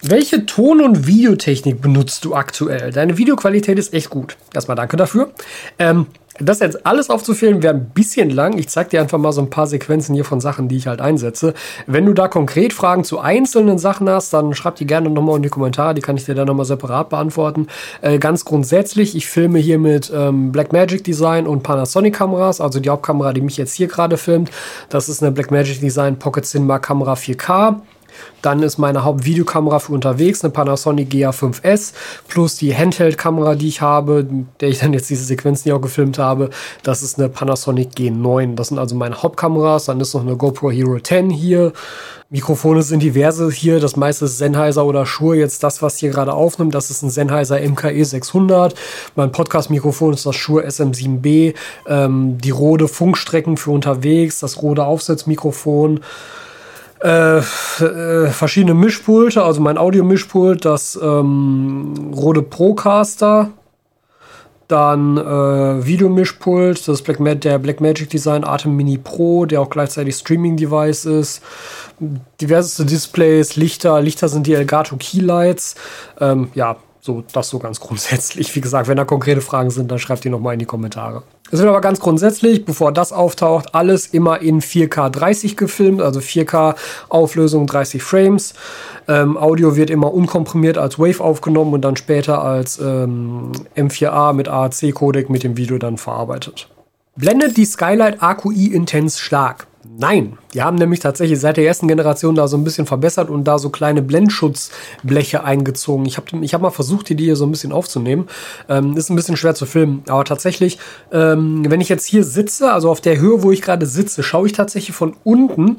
Welche Ton- und Videotechnik benutzt du aktuell? Deine Videoqualität ist echt gut. Erstmal danke dafür. Ähm, das jetzt alles aufzufüllen wäre ein bisschen lang. Ich zeige dir einfach mal so ein paar Sequenzen hier von Sachen, die ich halt einsetze. Wenn du da konkret Fragen zu einzelnen Sachen hast, dann schreib die gerne nochmal in die Kommentare. Die kann ich dir dann nochmal separat beantworten. Äh, ganz grundsätzlich, ich filme hier mit ähm, Blackmagic Design und Panasonic Kameras. Also die Hauptkamera, die mich jetzt hier gerade filmt. Das ist eine Blackmagic Design Pocket Cinema Kamera 4K. Dann ist meine Hauptvideokamera für unterwegs eine Panasonic GA5S plus die Handheld-Kamera, die ich habe, der ich dann jetzt diese Sequenzen hier auch gefilmt habe. Das ist eine Panasonic G9. Das sind also meine Hauptkameras. Dann ist noch eine GoPro Hero 10 hier. Mikrofone sind diverse hier. Das meiste ist Sennheiser oder Shure. Jetzt das, was hier gerade aufnimmt, das ist ein Sennheiser MKE 600. Mein Podcast-Mikrofon ist das Shure SM7B. Ähm, die Rode Funkstrecken für unterwegs, das Rode Aufsatzmikrofon. Äh, äh, verschiedene Mischpulte, also mein Audio-Mischpult, das ähm, Rode Procaster, dann äh, Videomischpult, das Black der Blackmagic Design Atem Mini Pro, der auch gleichzeitig Streaming-Device ist. Diverseste Displays, Lichter, Lichter sind die Elgato Keylights. Ähm, ja, so, das so ganz grundsätzlich. Wie gesagt, wenn da konkrete Fragen sind, dann schreibt die nochmal in die Kommentare. Es wird aber ganz grundsätzlich, bevor das auftaucht, alles immer in 4K 30 gefilmt, also 4K Auflösung 30 Frames. Ähm, Audio wird immer unkomprimiert als Wave aufgenommen und dann später als ähm, M4A mit AAC-Codec mit dem Video dann verarbeitet. Blendet die Skylight AQI Intense stark. Nein, die haben nämlich tatsächlich seit der ersten Generation da so ein bisschen verbessert und da so kleine Blendschutzbleche eingezogen. Ich habe ich hab mal versucht, die hier so ein bisschen aufzunehmen. Ähm, ist ein bisschen schwer zu filmen, aber tatsächlich, ähm, wenn ich jetzt hier sitze, also auf der Höhe, wo ich gerade sitze, schaue ich tatsächlich von unten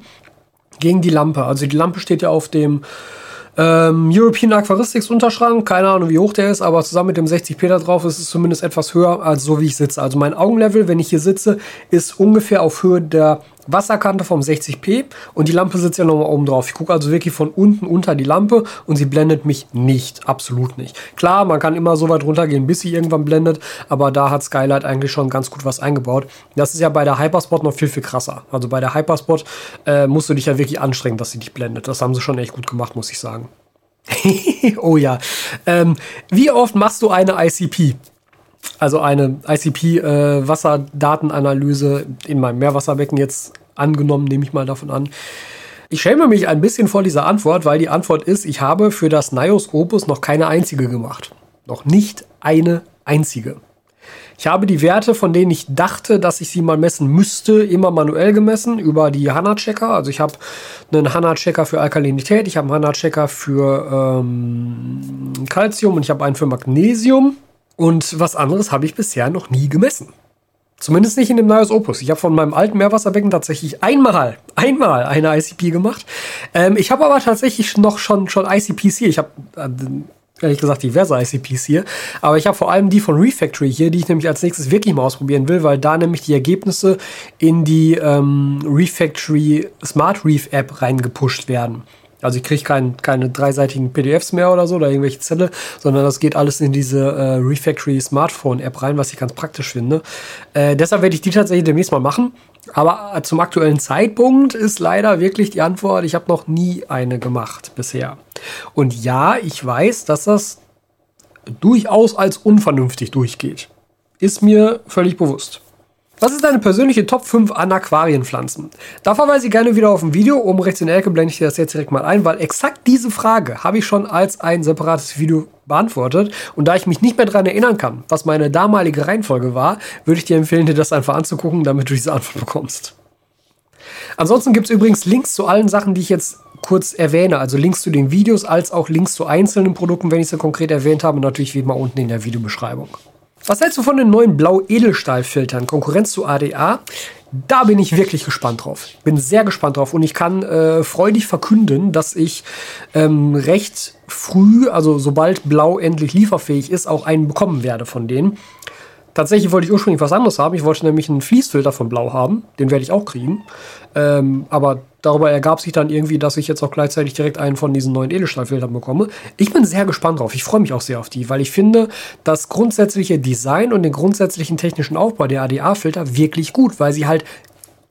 gegen die Lampe. Also die Lampe steht ja auf dem ähm, European Aquaristics Unterschrank, keine Ahnung wie hoch der ist, aber zusammen mit dem 60p da drauf ist es zumindest etwas höher als so wie ich sitze. Also mein Augenlevel, wenn ich hier sitze, ist ungefähr auf Höhe der Wasserkante vom 60p und die Lampe sitzt ja nochmal oben drauf. Ich gucke also wirklich von unten unter die Lampe und sie blendet mich nicht, absolut nicht. Klar, man kann immer so weit runtergehen, bis sie irgendwann blendet, aber da hat Skylight eigentlich schon ganz gut was eingebaut. Das ist ja bei der Hyperspot noch viel, viel krasser. Also bei der Hyperspot äh, musst du dich ja wirklich anstrengen, dass sie dich blendet. Das haben sie schon echt gut gemacht, muss ich sagen. oh ja. Ähm, wie oft machst du eine ICP? Also eine ICP-Wasserdatenanalyse äh, in meinem Meerwasserbecken jetzt angenommen, nehme ich mal davon an. Ich schäme mich ein bisschen vor dieser Antwort, weil die Antwort ist, ich habe für das NIOS Opus noch keine einzige gemacht. Noch nicht eine einzige. Ich habe die Werte, von denen ich dachte, dass ich sie mal messen müsste, immer manuell gemessen über die HANA-Checker. Also ich habe einen HANA-Checker für Alkalinität, ich habe einen HANA-Checker für ähm, Calcium und ich habe einen für Magnesium. Und was anderes habe ich bisher noch nie gemessen. Zumindest nicht in dem Nios Opus. Ich habe von meinem alten Meerwasserbecken tatsächlich einmal, einmal eine ICP gemacht. Ähm, ich habe aber tatsächlich noch schon, schon ICPs hier. Ich habe äh, ehrlich gesagt diverse ICPs hier. Aber ich habe vor allem die von Refactory hier, die ich nämlich als nächstes wirklich mal ausprobieren will, weil da nämlich die Ergebnisse in die ähm, Refactory Smart Reef App reingepusht werden. Also ich kriege kein, keine dreiseitigen PDFs mehr oder so oder irgendwelche Zettel, sondern das geht alles in diese äh, Refactory Smartphone App rein, was ich ganz praktisch finde. Äh, deshalb werde ich die tatsächlich demnächst mal machen. Aber zum aktuellen Zeitpunkt ist leider wirklich die Antwort, ich habe noch nie eine gemacht bisher. Und ja, ich weiß, dass das durchaus als unvernünftig durchgeht. Ist mir völlig bewusst. Was ist deine persönliche Top 5 an Aquarienpflanzen? Da verweise ich gerne wieder auf ein Video. Oben rechts in der Ecke blende ich dir das jetzt direkt mal ein, weil exakt diese Frage habe ich schon als ein separates Video beantwortet. Und da ich mich nicht mehr daran erinnern kann, was meine damalige Reihenfolge war, würde ich dir empfehlen, dir das einfach anzugucken, damit du diese Antwort bekommst. Ansonsten gibt es übrigens Links zu allen Sachen, die ich jetzt kurz erwähne. Also Links zu den Videos als auch Links zu einzelnen Produkten, wenn ich sie konkret erwähnt habe. Natürlich wie immer unten in der Videobeschreibung. Was hältst du von den neuen Blau-Edelstahl-Filtern? Konkurrenz zu ADA? Da bin ich wirklich gespannt drauf. Bin sehr gespannt drauf und ich kann äh, freudig verkünden, dass ich ähm, recht früh, also sobald Blau endlich lieferfähig ist, auch einen bekommen werde von denen. Tatsächlich wollte ich ursprünglich was anderes haben. Ich wollte nämlich einen Fließfilter von Blau haben. Den werde ich auch kriegen. Ähm, aber darüber ergab sich dann irgendwie, dass ich jetzt auch gleichzeitig direkt einen von diesen neuen Edelstahlfiltern bekomme. Ich bin sehr gespannt drauf. Ich freue mich auch sehr auf die, weil ich finde das grundsätzliche Design und den grundsätzlichen technischen Aufbau der ADA-Filter wirklich gut, weil sie halt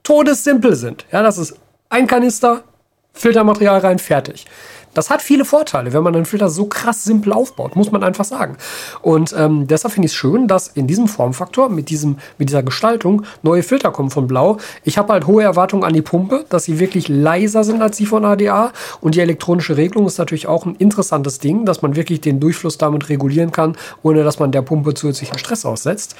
todessimpel sind. Ja, das ist ein Kanister, Filtermaterial rein, fertig. Das hat viele Vorteile, wenn man einen Filter so krass simpel aufbaut, muss man einfach sagen. Und ähm, deshalb finde ich es schön, dass in diesem Formfaktor, mit, diesem, mit dieser Gestaltung, neue Filter kommen von Blau. Ich habe halt hohe Erwartungen an die Pumpe, dass sie wirklich leiser sind als die von ADA. Und die elektronische Regelung ist natürlich auch ein interessantes Ding, dass man wirklich den Durchfluss damit regulieren kann, ohne dass man der Pumpe zusätzlichen Stress aussetzt.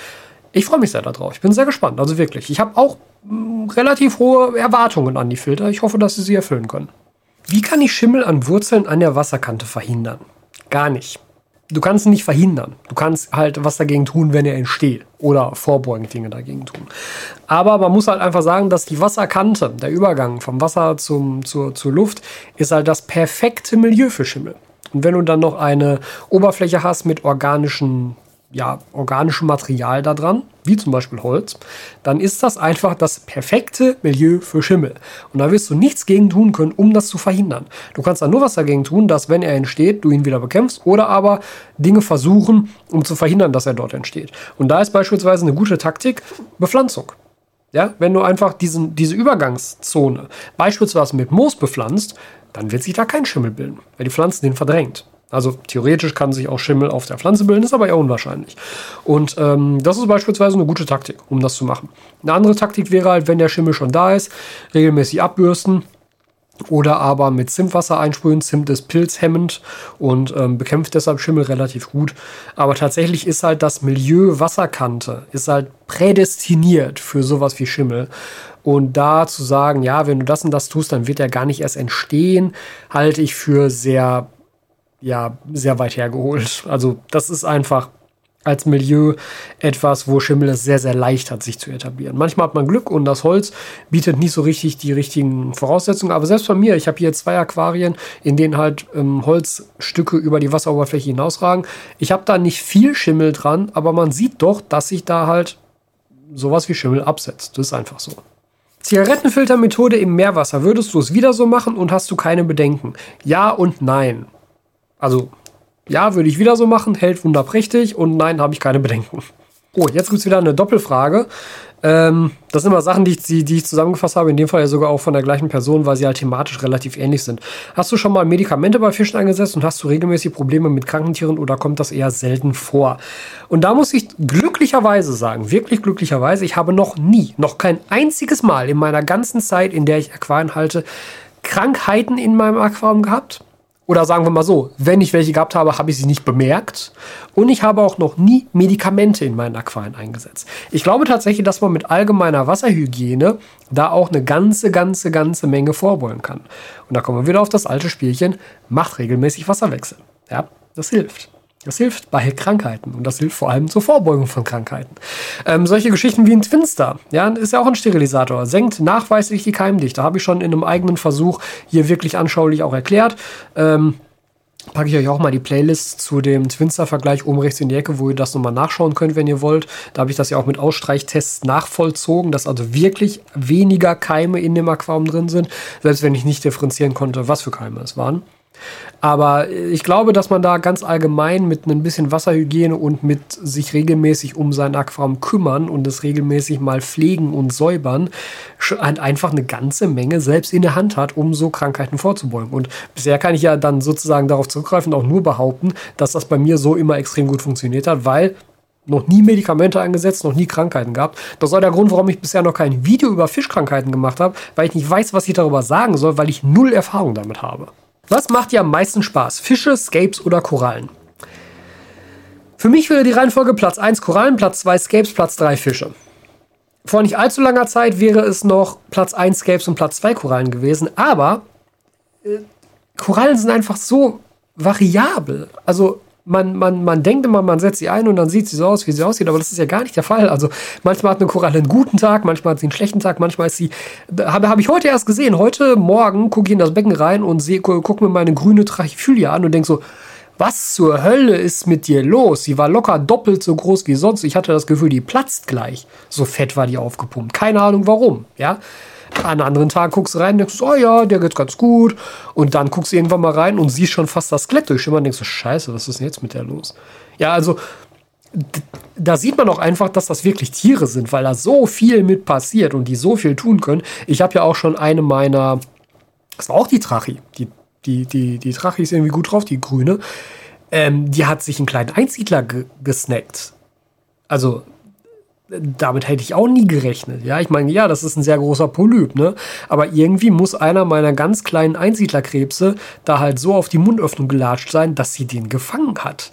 Ich freue mich sehr darauf. Ich bin sehr gespannt. Also wirklich. Ich habe auch mh, mm, relativ hohe Erwartungen an die Filter. Ich hoffe, dass sie sie erfüllen können. Wie kann ich Schimmel an Wurzeln an der Wasserkante verhindern? Gar nicht. Du kannst ihn nicht verhindern. Du kannst halt was dagegen tun, wenn er entsteht. Oder vorbeugend Dinge dagegen tun. Aber man muss halt einfach sagen, dass die Wasserkante, der Übergang vom Wasser zum, zur, zur Luft, ist halt das perfekte Milieu für Schimmel. Und wenn du dann noch eine Oberfläche hast mit organischen ja, organischem Material da dran, wie zum Beispiel Holz, dann ist das einfach das perfekte Milieu für Schimmel. Und da wirst du nichts gegen tun können, um das zu verhindern. Du kannst dann nur was dagegen tun, dass, wenn er entsteht, du ihn wieder bekämpfst oder aber Dinge versuchen, um zu verhindern, dass er dort entsteht. Und da ist beispielsweise eine gute Taktik Bepflanzung. Ja, wenn du einfach diesen, diese Übergangszone beispielsweise mit Moos bepflanzt, dann wird sich da kein Schimmel bilden, weil die Pflanzen den verdrängt. Also theoretisch kann sich auch Schimmel auf der Pflanze bilden, ist aber eher unwahrscheinlich. Und ähm, das ist beispielsweise eine gute Taktik, um das zu machen. Eine andere Taktik wäre halt, wenn der Schimmel schon da ist, regelmäßig abbürsten oder aber mit Zimtwasser einsprühen. Zimt ist pilzhemmend und ähm, bekämpft deshalb Schimmel relativ gut. Aber tatsächlich ist halt das Milieu Wasserkante ist halt prädestiniert für sowas wie Schimmel. Und da zu sagen, ja, wenn du das und das tust, dann wird er gar nicht erst entstehen, halte ich für sehr ja sehr weit hergeholt. Also das ist einfach als Milieu etwas, wo Schimmel es sehr, sehr leicht hat, sich zu etablieren. Manchmal hat man Glück und das Holz bietet nicht so richtig die richtigen Voraussetzungen. Aber selbst bei mir, ich habe hier zwei Aquarien, in denen halt ähm, Holzstücke über die Wasseroberfläche hinausragen. Ich habe da nicht viel Schimmel dran, aber man sieht doch, dass sich da halt sowas wie Schimmel absetzt. Das ist einfach so. Zigarettenfiltermethode im Meerwasser. Würdest du es wieder so machen und hast du keine Bedenken? Ja und nein. Also, ja, würde ich wieder so machen, hält wunderprächtig und nein, habe ich keine Bedenken. Oh, jetzt gibt es wieder eine Doppelfrage. Ähm, das sind immer Sachen, die ich, die, die ich zusammengefasst habe, in dem Fall ja sogar auch von der gleichen Person, weil sie halt thematisch relativ ähnlich sind. Hast du schon mal Medikamente bei Fischen eingesetzt und hast du regelmäßig Probleme mit Krankentieren oder kommt das eher selten vor? Und da muss ich glücklicherweise sagen, wirklich glücklicherweise, ich habe noch nie, noch kein einziges Mal in meiner ganzen Zeit, in der ich Aquarien halte, Krankheiten in meinem Aquarium gehabt. Oder sagen wir mal so, wenn ich welche gehabt habe, habe ich sie nicht bemerkt. Und ich habe auch noch nie Medikamente in meinen Aquarien eingesetzt. Ich glaube tatsächlich, dass man mit allgemeiner Wasserhygiene da auch eine ganze, ganze, ganze Menge vorbeugen kann. Und da kommen wir wieder auf das alte Spielchen, macht regelmäßig Wasserwechsel. Ja, das hilft. Das hilft bei Krankheiten und das hilft vor allem zur Vorbeugung von Krankheiten. Ähm, solche Geschichten wie ein Twinster, ja, ist ja auch ein Sterilisator, senkt nachweislich die Keimdichte. Habe ich schon in einem eigenen Versuch hier wirklich anschaulich auch erklärt. Ähm, packe ich euch auch mal die Playlist zu dem Twinster-Vergleich oben rechts in die Ecke, wo ihr das nochmal nachschauen könnt, wenn ihr wollt. Da habe ich das ja auch mit Ausstreichtests nachvollzogen, dass also wirklich weniger Keime in dem Aquarium drin sind, selbst wenn ich nicht differenzieren konnte, was für Keime es waren. Aber ich glaube, dass man da ganz allgemein mit ein bisschen Wasserhygiene und mit sich regelmäßig um sein Aquarium kümmern und es regelmäßig mal pflegen und säubern, halt einfach eine ganze Menge selbst in der Hand hat, um so Krankheiten vorzubeugen. Und bisher kann ich ja dann sozusagen darauf zurückgreifen und auch nur behaupten, dass das bei mir so immer extrem gut funktioniert hat, weil noch nie Medikamente eingesetzt, noch nie Krankheiten gehabt. Das war der Grund, warum ich bisher noch kein Video über Fischkrankheiten gemacht habe, weil ich nicht weiß, was ich darüber sagen soll, weil ich null Erfahrung damit habe. Was macht dir am meisten Spaß? Fische, Scapes oder Korallen? Für mich wäre die Reihenfolge Platz 1 Korallen, Platz 2 Scapes, Platz 3 Fische. Vor nicht allzu langer Zeit wäre es noch Platz 1 Scapes und Platz 2 Korallen gewesen, aber äh, Korallen sind einfach so variabel. Also man, man, man denkt immer, man setzt sie ein und dann sieht sie so aus, wie sie aussieht, aber das ist ja gar nicht der Fall. Also manchmal hat eine Koralle einen guten Tag, manchmal hat sie einen schlechten Tag, manchmal ist sie. Habe hab ich heute erst gesehen. Heute Morgen gucke ich in das Becken rein und gucke mir meine grüne Trachyphylia an und denke so, was zur Hölle ist mit dir los? Sie war locker doppelt so groß wie sonst. Ich hatte das Gefühl, die platzt gleich. So fett war die aufgepumpt. Keine Ahnung warum, ja. An anderen Tag guckst du rein denkst, oh ja, der geht ganz gut. Und dann guckst du irgendwann mal rein und siehst schon fast das Skelett durchschimmern und denkst so, scheiße, was ist denn jetzt mit der los? Ja, also da sieht man auch einfach, dass das wirklich Tiere sind, weil da so viel mit passiert und die so viel tun können. Ich habe ja auch schon eine meiner, das war auch die Trachi, die, die, die, die Trachi ist irgendwie gut drauf, die grüne, ähm, die hat sich einen kleinen Einsiedler gesnackt. Also damit hätte ich auch nie gerechnet. Ja, ich meine, ja, das ist ein sehr großer Polyp, ne? Aber irgendwie muss einer meiner ganz kleinen Einsiedlerkrebse da halt so auf die Mundöffnung gelatscht sein, dass sie den gefangen hat.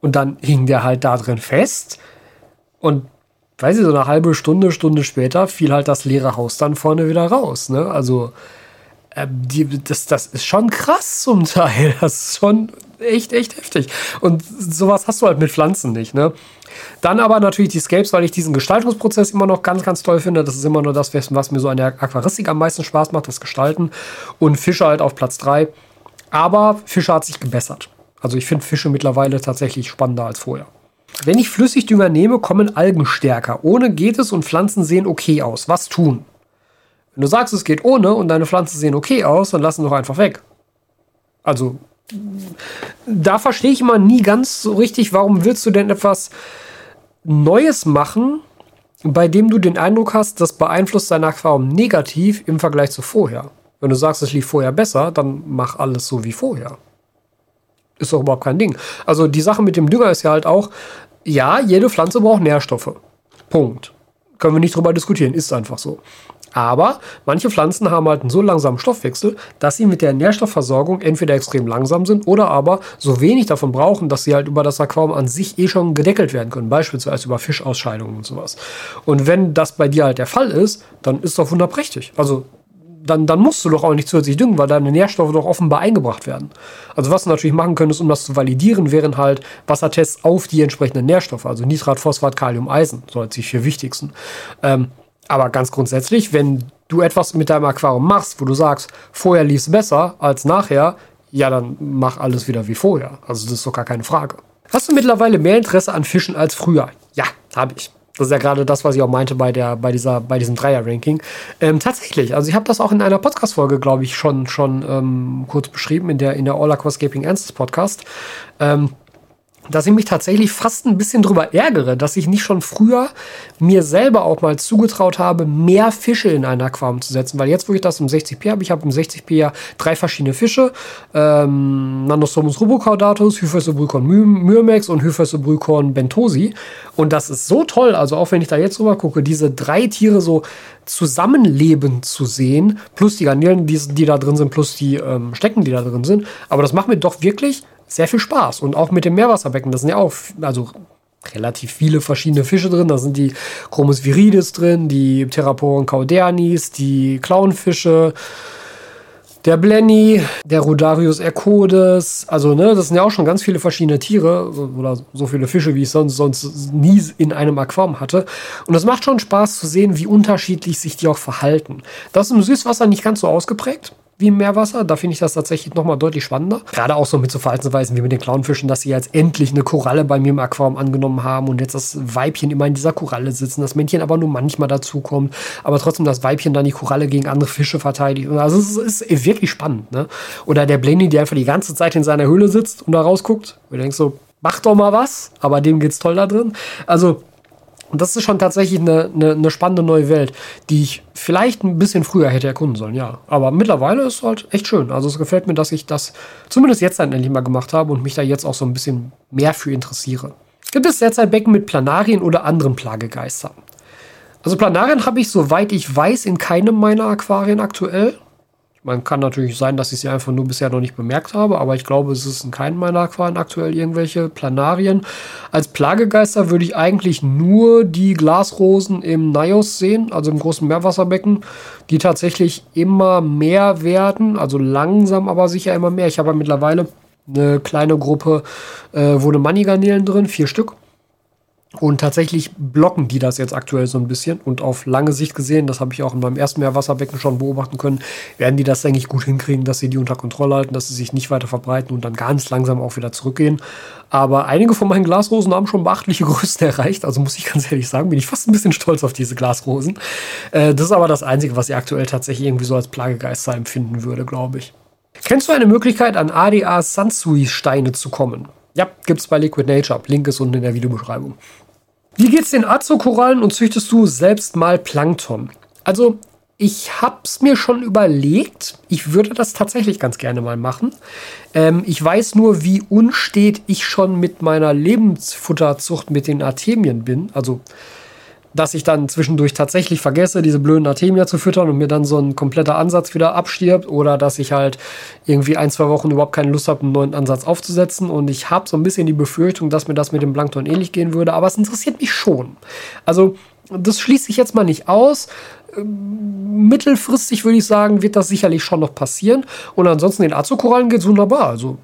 Und dann hing der halt da drin fest. Und weiß ich, so eine halbe Stunde, Stunde später fiel halt das leere Haus dann vorne wieder raus, ne? Also, äh, die, das, das ist schon krass zum Teil. Das ist schon echt, echt heftig. Und sowas hast du halt mit Pflanzen nicht, ne? Dann aber natürlich die Scapes, weil ich diesen Gestaltungsprozess immer noch ganz, ganz toll finde. Das ist immer nur das, was mir so an der Aquaristik am meisten Spaß macht, das Gestalten. Und Fische halt auf Platz 3. Aber Fische hat sich gebessert. Also ich finde Fische mittlerweile tatsächlich spannender als vorher. Wenn ich Flüssigdünger nehme, kommen Algen stärker. Ohne geht es und Pflanzen sehen okay aus. Was tun? Wenn du sagst, es geht ohne und deine Pflanzen sehen okay aus, dann lass sie doch einfach weg. Also, da verstehe ich immer nie ganz so richtig, warum willst du denn etwas Neues machen, bei dem du den Eindruck hast, das beeinflusst dein Aquarium negativ im Vergleich zu vorher. Wenn du sagst, es lief vorher besser, dann mach alles so wie vorher. Ist doch überhaupt kein Ding. Also die Sache mit dem Dünger ist ja halt auch, ja, jede Pflanze braucht Nährstoffe. Punkt. Können wir nicht drüber diskutieren, ist einfach so. Aber manche Pflanzen haben halt einen so langsamen Stoffwechsel, dass sie mit der Nährstoffversorgung entweder extrem langsam sind oder aber so wenig davon brauchen, dass sie halt über das Aquarium an sich eh schon gedeckelt werden können. Beispielsweise über Fischausscheidungen und sowas. Und wenn das bei dir halt der Fall ist, dann ist doch wunderprächtig. Also dann, dann musst du doch auch nicht zusätzlich düngen, weil deine Nährstoffe doch offenbar eingebracht werden. Also was du natürlich machen könntest, um das zu validieren, wären halt Wassertests auf die entsprechenden Nährstoffe, also Nitrat, Phosphat, Kalium, Eisen, so als die vier wichtigsten. Ähm, aber ganz grundsätzlich, wenn du etwas mit deinem Aquarium machst, wo du sagst, vorher lief es besser als nachher, ja, dann mach alles wieder wie vorher. Also das ist doch gar keine Frage. Hast du mittlerweile mehr Interesse an Fischen als früher? Ja, habe ich. Das ist ja gerade das, was ich auch meinte bei, der, bei, dieser, bei diesem Dreier-Ranking. Ähm, tatsächlich, also ich habe das auch in einer Podcast-Folge, glaube ich, schon, schon ähm, kurz beschrieben, in der, in der All Aquascaping Answers Podcast. Ähm, dass ich mich tatsächlich fast ein bisschen drüber ärgere, dass ich nicht schon früher mir selber auch mal zugetraut habe, mehr Fische in ein Aquarium zu setzen. Weil jetzt, wo ich das im 60p habe, ich habe im 60p ja drei verschiedene Fische. Ähm, Nanostomus rubocaudatus, Hyphosobrycon myrmex und Hyphosobrycon bentosi. Und das ist so toll, also auch wenn ich da jetzt rüber gucke, diese drei Tiere so zusammenleben zu sehen, plus die Garnelen, die, die da drin sind, plus die ähm, Stecken, die da drin sind. Aber das macht mir doch wirklich sehr viel Spaß. Und auch mit dem Meerwasserbecken, das sind ja auch, also relativ viele verschiedene Fische drin. Da sind die Chromis viridis drin, die Pteroporen caudernis, die Clownfische, der Blenny, der Rodarius ercodes. Also, ne, das sind ja auch schon ganz viele verschiedene Tiere oder so viele Fische, wie ich sonst, sonst nie in einem Aquarium hatte. Und es macht schon Spaß zu sehen, wie unterschiedlich sich die auch verhalten. Das ist im Süßwasser nicht ganz so ausgeprägt wie im Meerwasser. Da finde ich das tatsächlich nochmal deutlich spannender. Gerade auch so mit so Verhaltensweisen wie mit den Clownfischen, dass sie jetzt endlich eine Koralle bei mir im Aquarium angenommen haben und jetzt das Weibchen immer in dieser Koralle sitzen, das Männchen aber nur manchmal dazukommt, aber trotzdem das Weibchen dann die Koralle gegen andere Fische verteidigt. Also es ist wirklich spannend. Ne? Oder der Blaney, der einfach die ganze Zeit in seiner Höhle sitzt und da rausguckt. Und du denkst so, mach doch mal was, aber dem geht's toll da drin. Also und das ist schon tatsächlich eine, eine, eine, spannende neue Welt, die ich vielleicht ein bisschen früher hätte erkunden sollen, ja. Aber mittlerweile ist es halt echt schön. Also es gefällt mir, dass ich das zumindest jetzt dann endlich mal gemacht habe und mich da jetzt auch so ein bisschen mehr für interessiere. Gibt es derzeit Becken mit Planarien oder anderen Plagegeistern? Also Planarien habe ich, soweit ich weiß, in keinem meiner Aquarien aktuell. Man kann natürlich sein, dass ich sie einfach nur bisher noch nicht bemerkt habe, aber ich glaube, es ist in keinem meiner Aquarien aktuell irgendwelche Planarien. Als Plagegeister würde ich eigentlich nur die Glasrosen im Nios sehen, also im großen Meerwasserbecken, die tatsächlich immer mehr werden, also langsam aber sicher immer mehr. Ich habe ja mittlerweile eine kleine Gruppe, äh, wo eine Money-Garnelen drin, vier Stück. Und tatsächlich blocken die das jetzt aktuell so ein bisschen. Und auf lange Sicht gesehen, das habe ich auch in meinem ersten Meerwasserbecken schon beobachten können, werden die das, denke ich, gut hinkriegen, dass sie die unter Kontrolle halten, dass sie sich nicht weiter verbreiten und dann ganz langsam auch wieder zurückgehen. Aber einige von meinen Glasrosen haben schon beachtliche Größen erreicht. Also muss ich ganz ehrlich sagen, bin ich fast ein bisschen stolz auf diese Glasrosen. Äh, das ist aber das Einzige, was ich aktuell tatsächlich irgendwie so als Plagegeister empfinden würde, glaube ich. Kennst du eine Möglichkeit, an ADA Sansui-Steine zu kommen? Ja, gibt's bei Liquid Nature. Link ist unten in der Videobeschreibung. Wie geht's den Azo-Korallen und züchtest du selbst mal Plankton? Also, ich hab's mir schon überlegt. Ich würde das tatsächlich ganz gerne mal machen. Ähm, ich weiß nur, wie unstet ich schon mit meiner Lebensfutterzucht mit den Artemien bin. Also, dass ich dann zwischendurch tatsächlich vergesse, diese blöden Artemia zu füttern und mir dann so ein kompletter Ansatz wieder abstirbt oder dass ich halt irgendwie ein, zwei Wochen überhaupt keine Lust habe, einen neuen Ansatz aufzusetzen und ich habe so ein bisschen die Befürchtung, dass mir das mit dem Plankton ähnlich gehen würde, aber es interessiert mich schon. Also das schließe ich jetzt mal nicht aus. Mittelfristig würde ich sagen, wird das sicherlich schon noch passieren. Und ansonsten den Azukorallen geht es wunderbar. Also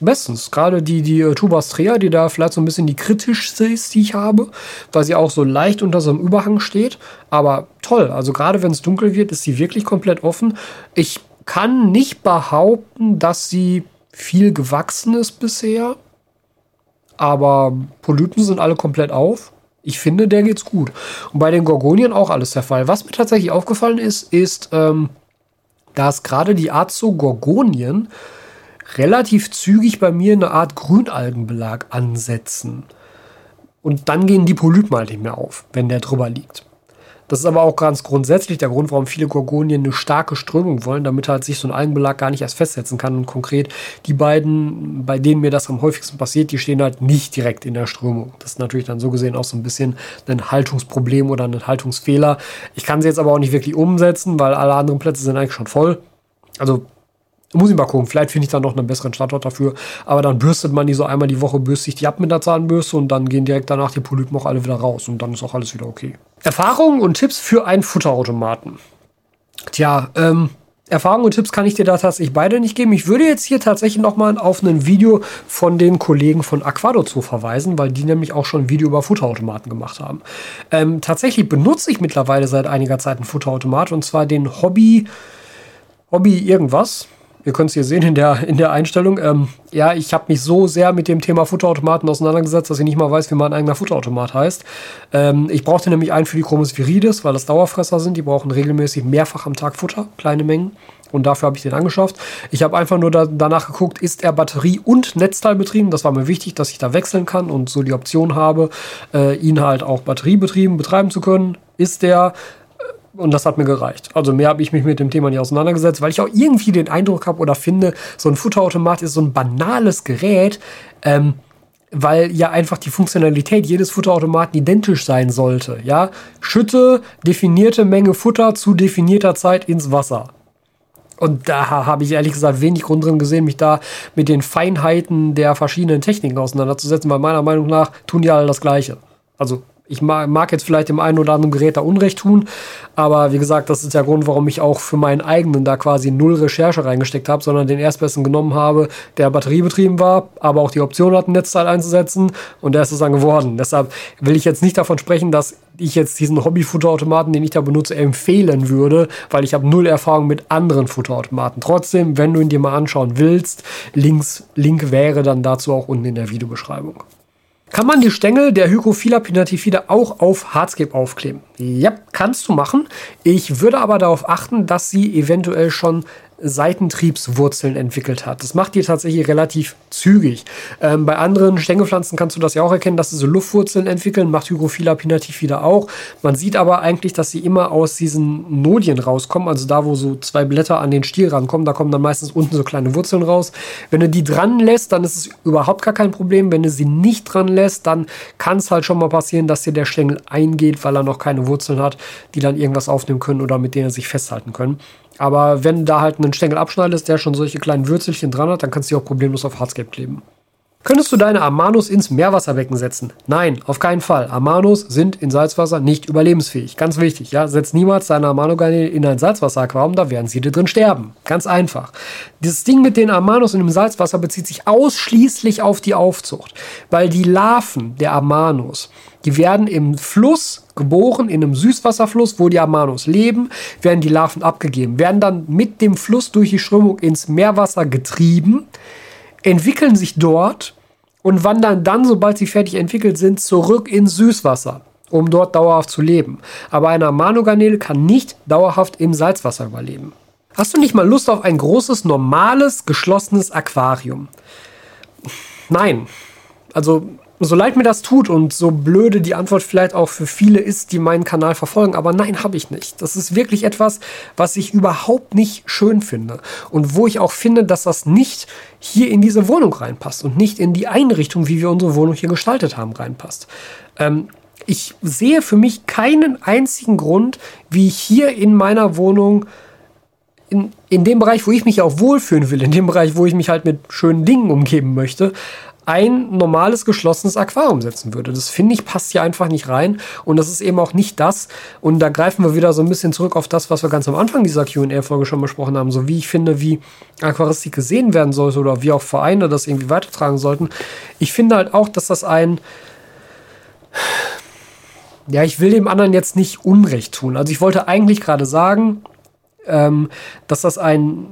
Bestens. Gerade die, die äh, Tubastrea, die da vielleicht so ein bisschen die kritischste ist, die ich habe, weil sie auch so leicht unter so einem Überhang steht. Aber toll. Also gerade wenn es dunkel wird, ist sie wirklich komplett offen. Ich kann nicht behaupten, dass sie viel gewachsen ist bisher. Aber Polypen sind alle komplett auf. Ich finde, der geht's gut. Und bei den Gorgonien auch alles der Fall. Was mir tatsächlich aufgefallen ist, ist, ähm, dass gerade die Azo-Gorgonien relativ zügig bei mir eine Art Grünalgenbelag ansetzen. Und dann gehen die Polypen halt nicht mehr auf, wenn der drüber liegt. Das ist aber auch ganz grundsätzlich der Grund, warum viele Gorgonien eine starke Strömung wollen, damit halt sich so ein Algenbelag gar nicht erst festsetzen kann. Und konkret die beiden, bei denen mir das am häufigsten passiert, die stehen halt nicht direkt in der Strömung. Das ist natürlich dann so gesehen auch so ein bisschen ein Haltungsproblem oder ein Haltungsfehler. Ich kann sie jetzt aber auch nicht wirklich umsetzen, weil alle anderen Plätze sind eigentlich schon voll. Also muss ich mal gucken, vielleicht finde ich dann noch einen besseren Standort dafür. Aber dann bürstet man die so einmal die Woche, bürstet sich die ab mit der Zahnbürste und dann gehen direkt danach die Polypen auch alle wieder raus und dann ist auch alles wieder okay. Erfahrungen und Tipps für einen Futterautomaten. Tja, ähm, Erfahrungen und Tipps kann ich dir da tatsächlich beide nicht geben. Ich würde jetzt hier tatsächlich nochmal auf ein Video von den Kollegen von Aquado zu verweisen, weil die nämlich auch schon ein Video über Futterautomaten gemacht haben. Ähm, tatsächlich benutze ich mittlerweile seit einiger Zeit einen Futterautomat und zwar den Hobby, Hobby irgendwas. Ihr könnt es hier sehen in der, in der Einstellung. Ähm, ja, ich habe mich so sehr mit dem Thema Futterautomaten auseinandergesetzt, dass ich nicht mal weiß, wie mein eigener Futterautomat heißt. Ähm, ich brauchte nämlich einen für die Chromis viridis, weil das Dauerfresser sind. Die brauchen regelmäßig mehrfach am Tag Futter, kleine Mengen. Und dafür habe ich den angeschafft. Ich habe einfach nur da, danach geguckt, ist er Batterie- und Netzteil betrieben. Das war mir wichtig, dass ich da wechseln kann und so die Option habe, äh, ihn halt auch batteriebetrieben betreiben zu können. Ist der und das hat mir gereicht. Also mehr habe ich mich mit dem Thema nicht auseinandergesetzt, weil ich auch irgendwie den Eindruck habe oder finde, so ein Futterautomat ist so ein banales Gerät, ähm, weil ja einfach die Funktionalität jedes Futterautomaten identisch sein sollte. Ja, schütte definierte Menge Futter zu definierter Zeit ins Wasser. Und da habe ich ehrlich gesagt wenig Grund drin gesehen, mich da mit den Feinheiten der verschiedenen Techniken auseinanderzusetzen, weil meiner Meinung nach tun die alle das Gleiche. Also Ich mag jetzt vielleicht dem einen oder anderen Gerät da Unrecht tun, aber wie gesagt, das ist der Grund, warum ich auch für meinen eigenen da quasi null Recherche reingesteckt habe, sondern den erstbesten genommen habe, der batteriebetrieben war, aber auch die Option hat, ein Netzteil einzusetzen und der ist es dann geworden. Deshalb will ich jetzt nicht davon sprechen, dass ich jetzt diesen Hobby-Futterautomaten, den ich da benutze, empfehlen würde, weil ich habe null Erfahrung mit anderen Futterautomaten. Trotzdem, wenn du ihn dir mal anschauen willst, Links, Link wäre dann dazu auch unten in der Videobeschreibung. Kann man die Stängel der Hygrophila pinatifida auch auf Hardscape aufkleben? Ja, kannst du machen. Ich würde aber darauf achten, dass sie eventuell schon Seitentriebswurzeln entwickelt hat. Das macht die tatsächlich relativ zügig. Ähm, bei anderen Stängelpflanzen kannst du das ja auch erkennen, dass sie so Luftwurzeln entwickeln, macht Hygrophila pinatifida auch. Man sieht aber eigentlich, dass sie immer aus diesen Nodien rauskommen, also da, wo so zwei Blätter an den Stiel rankommen, da kommen dann meistens unten so kleine Wurzeln raus. Wenn du die dran lässt, dann ist es überhaupt gar kein Problem. Wenn du sie nicht dran lässt, dann kann es halt schon mal passieren, dass dir der Stängel eingeht, weil er noch keine Wurzeln hat, die dann irgendwas aufnehmen können oder mit denen er sich festhalten können. Aber wenn da halt ein Stängel abschneidest, der schon solche kleinen Würzelchen dran hat, dann kannst du die auch problemlos auf Hardscape kleben. Könntest du deine Amanus ins Meerwasserbecken setzen? Nein, auf keinen Fall. Amanus sind in Salzwasser nicht überlebensfähig. Ganz wichtig, ja. Setz niemals deine Amanogarnelen in ein Salzwasseraquarium, da werden sie dir drin sterben. Ganz einfach. Dieses Ding mit den Amanus in dem Salzwasser bezieht sich ausschließlich auf die Aufzucht. Weil die Larven der Amanus, die werden im Fluss geboren, in einem Süßwasserfluss, wo die Amanus leben, werden die Larven abgegeben, werden dann mit dem Fluss durch die Strömung ins Meerwasser getrieben entwickeln sich dort und wandern dann, sobald sie fertig entwickelt sind, zurück ins Süßwasser, um dort dauerhaft zu leben. Aber eine Amanogarnele kann nicht dauerhaft im Salzwasser überleben. Hast du nicht mal Lust auf ein großes, normales, geschlossenes Aquarium? Nein. Also so leid mir das tut und so blöde die Antwort vielleicht auch für viele ist, die meinen Kanal verfolgen, aber nein, habe ich nicht. Das ist wirklich etwas, was ich überhaupt nicht schön finde und wo ich auch finde, dass das nicht hier in diese Wohnung reinpasst und nicht in die Einrichtung, wie wir unsere Wohnung hier gestaltet haben, reinpasst. Ähm, ich sehe für mich keinen einzigen Grund, wie ich hier in meiner Wohnung in, in dem Bereich, wo ich mich auch wohlfühlen will, in dem Bereich, wo ich mich halt mit schönen Dingen umgeben möchte, ein normales geschlossenes Aquarium setzen würde. Das finde ich passt hier einfach nicht rein und das ist eben auch nicht das. Und da greifen wir wieder so ein bisschen zurück auf das, was wir ganz am Anfang dieser Q&A-Folge schon besprochen haben. So wie ich finde, wie Aquaristik gesehen werden sollte oder wie auch Vereine das irgendwie weitertragen sollten. Ich finde halt auch, dass das ein ja, ich will dem anderen jetzt nicht Unrecht tun. Also ich wollte eigentlich gerade sagen, ähm, dass das ein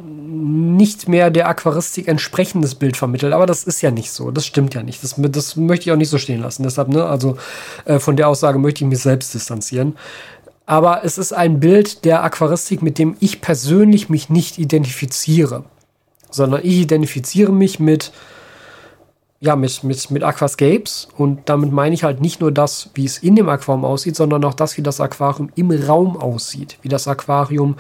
nicht mehr der Aquaristik entsprechendes Bild vermittelt. Aber das ist ja nicht so. Das stimmt ja nicht. Das, das möchte ich auch nicht so stehen lassen. Deshalb, ne, also äh, von der Aussage möchte ich mich selbst distanzieren. Aber es ist ein Bild der Aquaristik, mit dem ich persönlich mich nicht identifiziere. Sondern ich identifiziere mich mit ja, mit, mit, mit Aquascapes. Und damit meine ich halt nicht nur das, wie es in dem Aquarium aussieht, sondern auch das, wie das Aquarium im Raum aussieht. Wie das Aquarium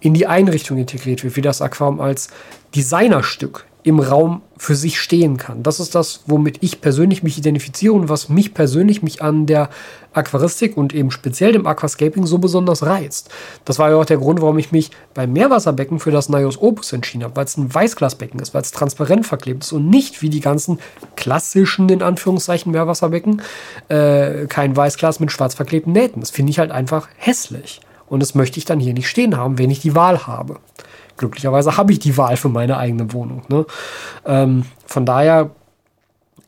in die Einrichtung integriert wird. Wie das Aquarium als Designerstück im Raum für sich stehen kann. Das ist das, womit ich persönlich mich identifiziere und was mich persönlich mich an der Aquaristik und eben speziell dem Aquascaping so besonders reizt. Das war ja auch der Grund, warum ich mich beim Meerwasserbecken für das Nios Opus entschieden habe, weil es ein Weißglasbecken ist, weil es transparent verklebt ist und nicht wie die ganzen klassischen, in Anführungszeichen, Meerwasserbecken, äh, kein Weißglas mit schwarz verklebten Nähten. Das finde ich halt einfach hässlich. Und das möchte ich dann hier nicht stehen haben, wenn ich die Wahl habe glücklicherweise habe ich die Wahl für meine eigene Wohnung. Ne? Ähm, von daher,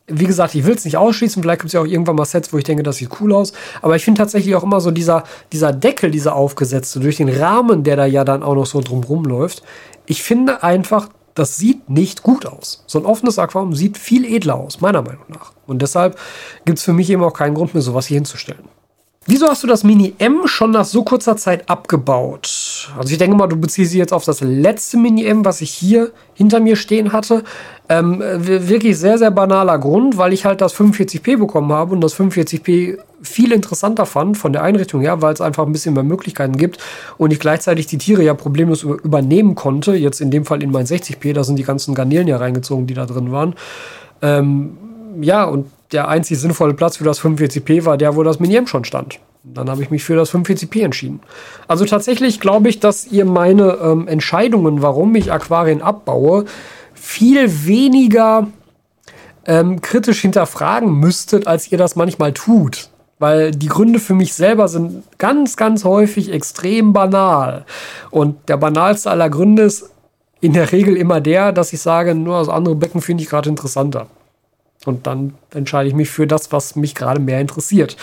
wie gesagt, ich will es nicht ausschließen. Vielleicht gibt es ja auch irgendwann mal Sets, wo ich denke, das sieht cool aus. Aber ich finde tatsächlich auch immer so dieser, dieser Deckel, dieser aufgesetzte, durch den Rahmen, der da ja dann auch noch so drumrum läuft. Ich finde einfach, das sieht nicht gut aus. So ein offenes Aquarium sieht viel edler aus, meiner Meinung nach. Und deshalb gibt es für mich eben auch keinen Grund mehr, sowas hier hinzustellen. Wieso hast du das Mini M schon nach so kurzer Zeit abgebaut? Also ich denke mal, du beziehst dich jetzt auf das letzte Mini M, was ich hier hinter mir stehen hatte. Ähm, wirklich sehr, sehr banaler Grund, weil ich halt das 45p bekommen habe und das 45p viel interessanter fand von der Einrichtung her, weil es einfach ein bisschen mehr Möglichkeiten gibt und ich gleichzeitig die Tiere ja problemlos übernehmen konnte. Jetzt in dem Fall in mein 60p, da sind die ganzen Garnelen ja reingezogen, die da drin waren. Ähm, ja, und der einzig sinnvolle Platz für das 45p war der, wo das Mini-M schon stand. Dann habe ich mich für das 45p entschieden. Also tatsächlich glaube ich, dass ihr meine ähm, Entscheidungen, warum ich Aquarien abbaue, viel weniger ähm, kritisch hinterfragen müsstet, als ihr das manchmal tut. Weil die Gründe für mich selber sind ganz, ganz häufig extrem banal. Und der banalste aller Gründe ist in der Regel immer der, dass ich sage, nur das andere Becken finde ich gerade interessanter. Und dann entscheide ich mich für das, was mich gerade mehr interessiert.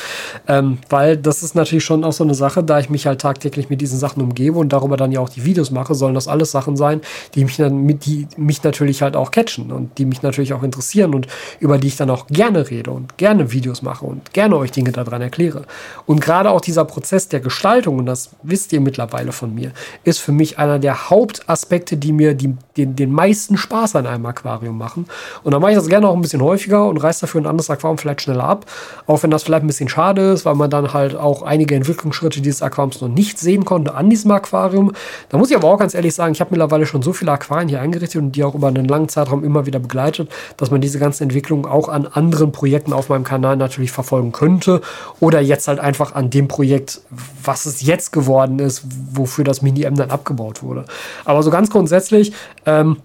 Ähm, weil das ist natürlich schon auch so eine Sache, da ich mich halt tagtäglich mit diesen Sachen umgebe und darüber dann ja auch die Videos mache, sollen das alles Sachen sein, die mich dann die mich natürlich halt auch catchen und die mich natürlich auch interessieren und über die ich dann auch gerne rede und gerne Videos mache und gerne euch Dinge daran erkläre. Und gerade auch dieser Prozess der Gestaltung, und das wisst ihr mittlerweile von mir, ist für mich einer der Hauptaspekte, die mir die, den, den meisten Spaß an einem Aquarium machen. Und dann mache ich das gerne auch ein bisschen häufiger und reiße dafür ein anderes Aquarium vielleicht schneller ab. Auch wenn das vielleicht ein bisschen schade ist, weil man dann halt auch einige Entwicklungsschritte dieses Aquariums noch nicht sehen konnte an diesem Aquarium. Da muss ich aber auch ganz ehrlich sagen, ich habe mittlerweile schon so viele Aquarien hier eingerichtet und die auch über einen langen Zeitraum immer wieder begleitet, dass man diese ganzen Entwicklungen auch an anderen Projekten auf meinem Kanal natürlich verfolgen könnte. Oder jetzt halt einfach an dem Projekt, was es jetzt geworden ist, wofür das Mini-M dann abgebaut wurde. Aber so ganz grundsätzlich, ähm,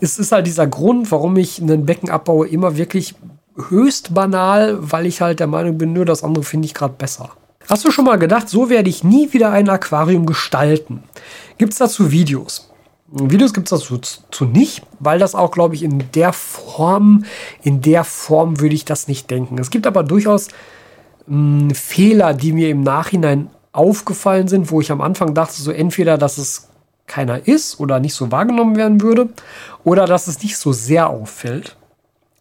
es ist halt dieser Grund, warum ich ein Becken abbaue, immer wirklich höchst banal, weil ich halt der Meinung bin, nur das andere finde ich gerade besser. Hast du schon mal gedacht, so werde ich nie wieder ein Aquarium gestalten? Gibt es dazu Videos? Videos gibt es dazu zu nicht, weil das auch, glaube ich, in der Form, in der Form würde ich das nicht denken. Es gibt aber durchaus mh, hm, Fehler, die mir im Nachhinein aufgefallen sind, wo ich am Anfang dachte, so entweder, dass es keiner ist oder nicht so wahrgenommen werden würde oder dass es nicht so sehr auffällt.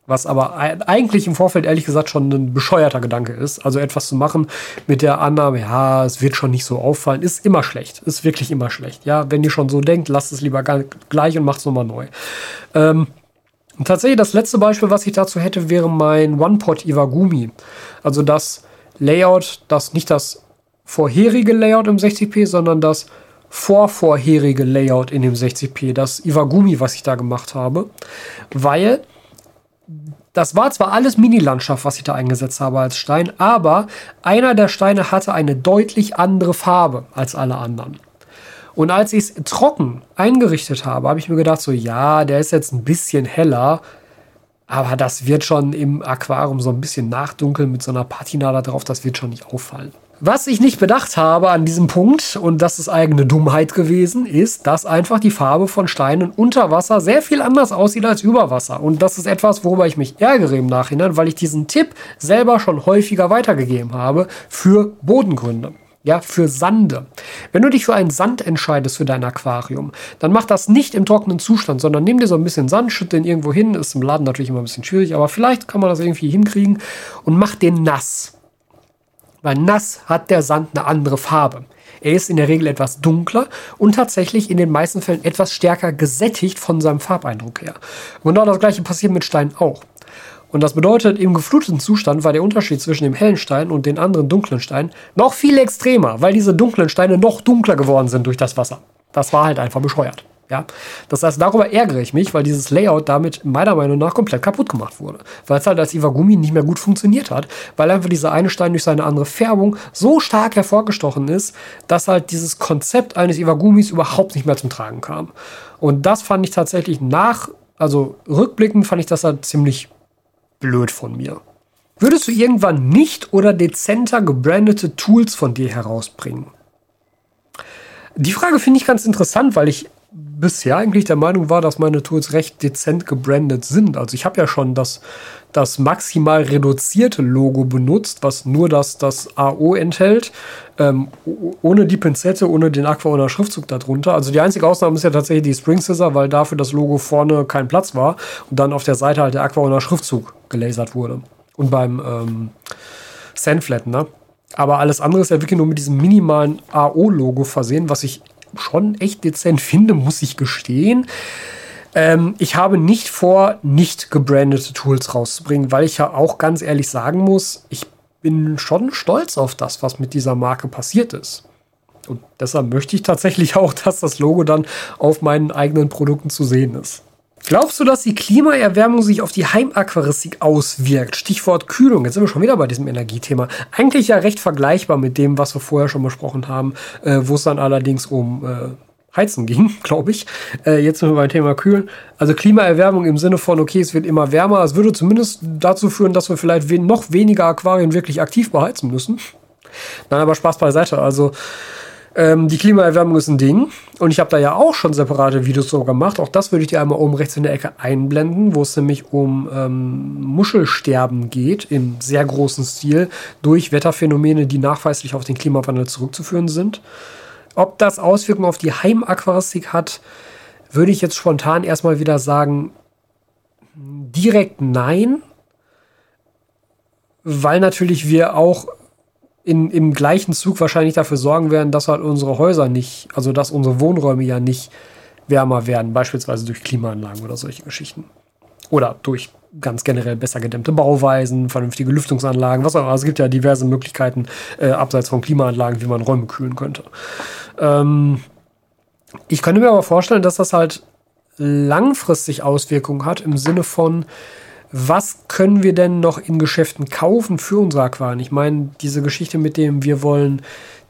Was aber eigentlich im Vorfeld ehrlich gesagt schon ein bescheuerter Gedanke ist. Also etwas zu machen mit der Annahme, ja, es wird schon nicht so auffallen, ist immer schlecht. Ist wirklich immer schlecht. Ja, wenn ihr schon so denkt, lasst es lieber gleich und macht es nochmal neu. Ähm, und tatsächlich das letzte Beispiel, was ich dazu hätte, wäre mein One-Pot Iwagumi. Also das Layout, das nicht das vorherige Layout im 60p, sondern das vorvorherige Layout in dem 60p, das Iwagumi, was ich da gemacht habe, weil das war zwar alles Mini-Landschaft, was ich da eingesetzt habe als Stein, aber einer der Steine hatte eine deutlich andere Farbe als alle anderen. Und als ich es trocken eingerichtet habe, habe ich mir gedacht, so ja, der ist jetzt ein bisschen heller, aber das wird schon im Aquarium so ein bisschen nachdunkeln mit so einer Patina da drauf, das wird schon nicht auffallen. Was ich nicht bedacht habe an diesem Punkt, und das ist eigene Dummheit gewesen, ist, dass einfach die Farbe von Steinen unter Wasser sehr viel anders aussieht als über Wasser. Und das ist etwas, worüber ich mich ärgere im Nachhinein, weil ich diesen Tipp selber schon häufiger weitergegeben habe für Bodengründe. Ja, für Sande. Wenn du dich für einen Sand entscheidest für dein Aquarium, dann mach das nicht im trockenen Zustand, sondern nimm dir so ein bisschen Sand, schütt den irgendwo hin. Ist im Laden natürlich immer ein bisschen schwierig, aber vielleicht kann man das irgendwie hinkriegen und mach den nass. Weil nass hat der Sand eine andere Farbe. Er ist in der Regel etwas dunkler und tatsächlich in den meisten Fällen etwas stärker gesättigt von seinem Farbeindruck her. Und genau das gleiche passiert mit Steinen auch. Und das bedeutet, im gefluteten Zustand war der Unterschied zwischen dem hellen Stein und den anderen dunklen Steinen noch viel extremer, weil diese dunklen Steine noch dunkler geworden sind durch das Wasser. Das war halt einfach bescheuert. Ja? Das heißt, darüber ärgere ich mich, weil dieses Layout damit meiner Meinung nach komplett kaputt gemacht wurde. Weil es halt als Iwagumi nicht mehr gut funktioniert hat, weil einfach dieser eine Stein durch seine andere Färbung so stark hervorgestochen ist, dass halt dieses Konzept eines Iwagumis überhaupt nicht mehr zum Tragen kam. Und das fand ich tatsächlich nach, also rückblickend fand ich das halt ziemlich blöd von mir. Würdest du irgendwann nicht oder dezenter gebrandete Tools von dir herausbringen? Die Frage finde ich ganz interessant, weil ich bisher eigentlich der Meinung war, dass meine Tools recht dezent gebrandet sind. Also ich habe ja schon das, das maximal reduzierte Logo benutzt, was nur das, das AO enthält, ähm, ohne die Pinzette, ohne den Aqua oder Schriftzug darunter. Also die einzige Ausnahme ist ja tatsächlich die Spring Scissor, weil dafür das Logo vorne kein Platz war und dann auf der Seite halt der Aqua oder Schriftzug gelasert wurde. Und beim ähm, Sandflat, ne? Aber alles andere ist ja wirklich nur mit diesem minimalen AO-Logo versehen, was ich schon echt dezent finde, muss ich gestehen. Ähm, ich habe nicht vor, nicht gebrandete Tools rauszubringen, weil ich ja auch ganz ehrlich sagen muss, ich bin schon stolz auf das, was mit dieser Marke passiert ist. Und deshalb möchte ich tatsächlich auch, dass das Logo dann auf meinen eigenen Produkten zu sehen ist. Glaubst du, dass die Klimaerwärmung sich auf die Heimaquaristik auswirkt? Stichwort Kühlung. Jetzt sind wir schon wieder bei diesem Energiethema. Eigentlich ja recht vergleichbar mit dem, was wir vorher schon besprochen haben, äh, wo es dann allerdings um äh, Heizen ging, glaube ich. Äh, jetzt sind wir beim Thema Kühlen. Also Klimaerwärmung im Sinne von, okay, es wird immer wärmer. Es würde zumindest dazu führen, dass wir vielleicht we noch weniger Aquarien wirklich aktiv beheizen müssen. Nein, aber Spaß beiseite. Also ähm, die Klimaerwärmung ist ein Ding. Und ich habe da ja auch schon separate Videos so gemacht. Auch das würde ich dir einmal oben rechts in der Ecke einblenden, wo es nämlich um ähm, Muschelsterben geht, im sehr großen Stil, durch Wetterphänomene, die nachweislich auf den Klimawandel zurückzuführen sind. Ob das Auswirkungen auf die Heimaquaristik hat, würde ich jetzt spontan erstmal wieder sagen, direkt nein, weil natürlich wir auch in, im gleichen Zug wahrscheinlich dafür sorgen werden, dass halt unsere Häuser nicht, also dass unsere Wohnräume ja nicht wärmer werden, beispielsweise durch Klimaanlagen oder solche Geschichten. Oder durch ganz generell besser gedämmte Bauweisen, vernünftige Lüftungsanlagen, was auch immer. Also es gibt ja diverse Möglichkeiten, äh, abseits von Klimaanlagen, wie man Räume kühlen könnte. Ähm, ich könnte mir aber vorstellen, dass das halt langfristig Auswirkungen hat im Sinne von, was können wir denn noch in Geschäften kaufen für unsere Aquarien? Ich meine, diese Geschichte mit dem, wir wollen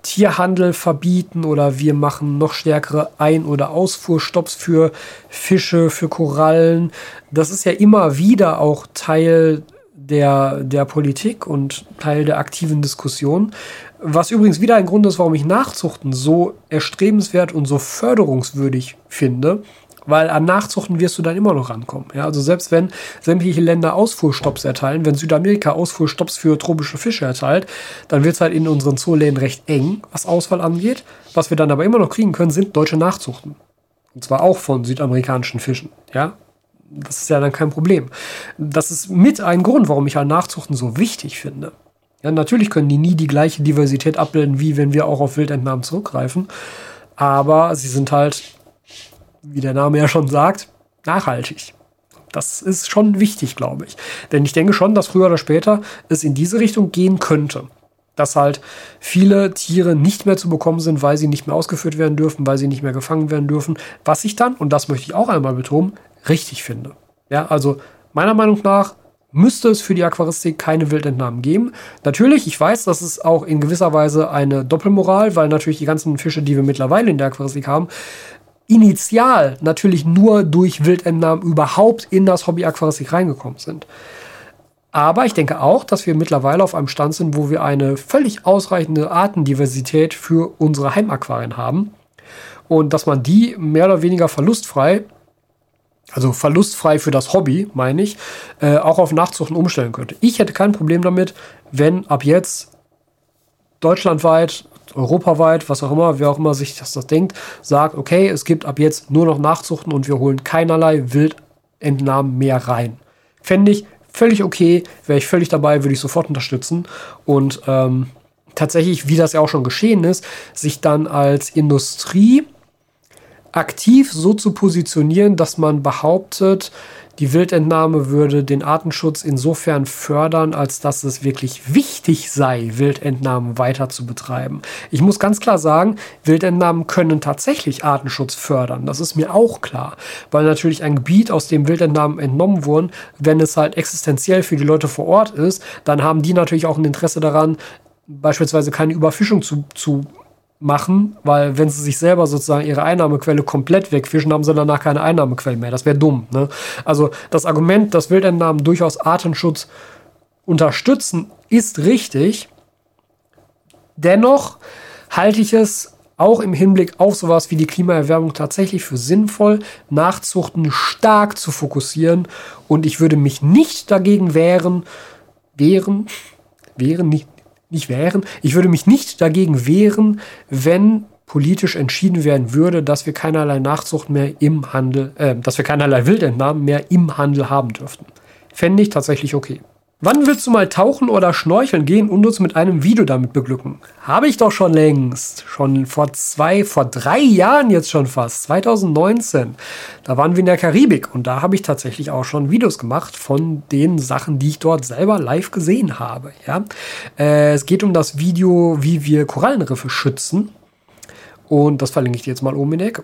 Tierhandel verbieten oder wir machen noch stärkere Ein- oder Ausfuhrstopps für Fische, für Korallen. Das ist ja immer wieder auch Teil der, der Politik und Teil der aktiven Diskussion. Was übrigens wieder ein Grund ist, warum ich Nachzuchten so erstrebenswert und so förderungswürdig finde weil an Nachzuchten wirst du dann immer noch rankommen. Ja, also selbst wenn sämtliche Länder Ausfuhrstopps erteilen, wenn Südamerika Ausfuhrstopps für tropische Fische erteilt, dann wird es halt in unseren Zooläden recht eng, was Auswahl angeht. Was wir dann aber immer noch kriegen können, sind deutsche Nachzuchten. Und zwar auch von südamerikanischen Fischen. Ja, das ist ja dann kein Problem. Das ist mit ein Grund, warum ich halt Nachzuchten so wichtig finde. Ja, natürlich können die nie die gleiche Diversität abbilden, wie wenn wir auch auf Wildentnahmen zurückgreifen. Aber sie sind halt wie der Name ja schon sagt, nachhaltig. Das ist schon wichtig, glaube ich. Denn ich denke schon, dass früher oder später es in diese Richtung gehen könnte. Dass halt viele Tiere nicht mehr zu bekommen sind, weil sie nicht mehr ausgeführt werden dürfen, weil sie nicht mehr gefangen werden dürfen. Was ich dann, und das möchte ich auch einmal betonen, richtig finde. Ja, also meiner Meinung nach müsste es für die Aquaristik keine Wildentnahmen geben. Natürlich, ich weiß, das ist auch in gewisser Weise eine Doppelmoral, weil natürlich die ganzen Fische, die wir mittlerweile in der Aquaristik haben, initial natürlich nur durch Wildentnahmen überhaupt in das Hobby Aquaristik reingekommen sind. Aber ich denke auch, dass wir mittlerweile auf einem Stand sind, wo wir eine völlig ausreichende Artendiversität für unsere Heimaquarien haben. Und dass man die mehr oder weniger verlustfrei, also verlustfrei für das Hobby, meine ich, äh, auch auf Nachzuchten umstellen könnte. Ich hätte kein Problem damit, wenn ab jetzt deutschlandweit europaweit, was auch immer, wer auch immer sich das, das denkt, sagt, okay, es gibt ab jetzt nur noch Nachzuchten und wir holen keinerlei Wildentnahmen mehr rein. Fände ich völlig okay, wäre ich völlig dabei, würde ich sofort unterstützen. Und ähm, tatsächlich, wie das ja auch schon geschehen ist, sich dann als Industrie aktiv so zu positionieren, dass man behauptet, die Wildentnahme würde den Artenschutz insofern fördern, als dass es wirklich wichtig sei, Wildentnahmen weiter zu betreiben. Ich muss ganz klar sagen, Wildentnahmen können tatsächlich Artenschutz fördern. Das ist mir auch klar, weil natürlich ein Gebiet, aus dem Wildentnahmen entnommen wurden, wenn es halt existenziell für die Leute vor Ort ist, dann haben die natürlich auch ein Interesse daran, beispielsweise keine Überfischung zu, zu machen, weil wenn sie sich selber sozusagen ihre Einnahmequelle komplett wegfischen, haben sie danach keine Einnahmequelle mehr. Das wäre dumm. Ne? Also das Argument, dass Wildentnahmen durchaus Artenschutz unterstützen, ist richtig. Dennoch halte ich es auch im Hinblick auf sowas wie die Klimaerwärmung tatsächlich für sinnvoll, Nachzuchten stark zu fokussieren. Und ich würde mich nicht dagegen wehren, wehren, wehren, nicht, nicht wehren. Ich würde mich nicht dagegen wehren, wenn politisch entschieden werden würde, dass wir keinerlei Nachzucht mehr im Handel, äh, dass wir keinerlei Wildentnahmen mehr im Handel haben dürften. Fände ich tatsächlich okay. Wann willst du mal tauchen oder schnorcheln gehen und uns mit einem Video damit beglücken? Habe ich doch schon längst. Schon vor zwei, vor drei Jahren jetzt schon fast. 2019. Da waren wir in der Karibik und da habe ich tatsächlich auch schon Videos gemacht von den Sachen, die ich dort selber live gesehen habe. Ja? Äh, es geht um das Video, wie wir Korallenriffe schützen. Und das verlinke ich dir jetzt mal oben in der Ecke.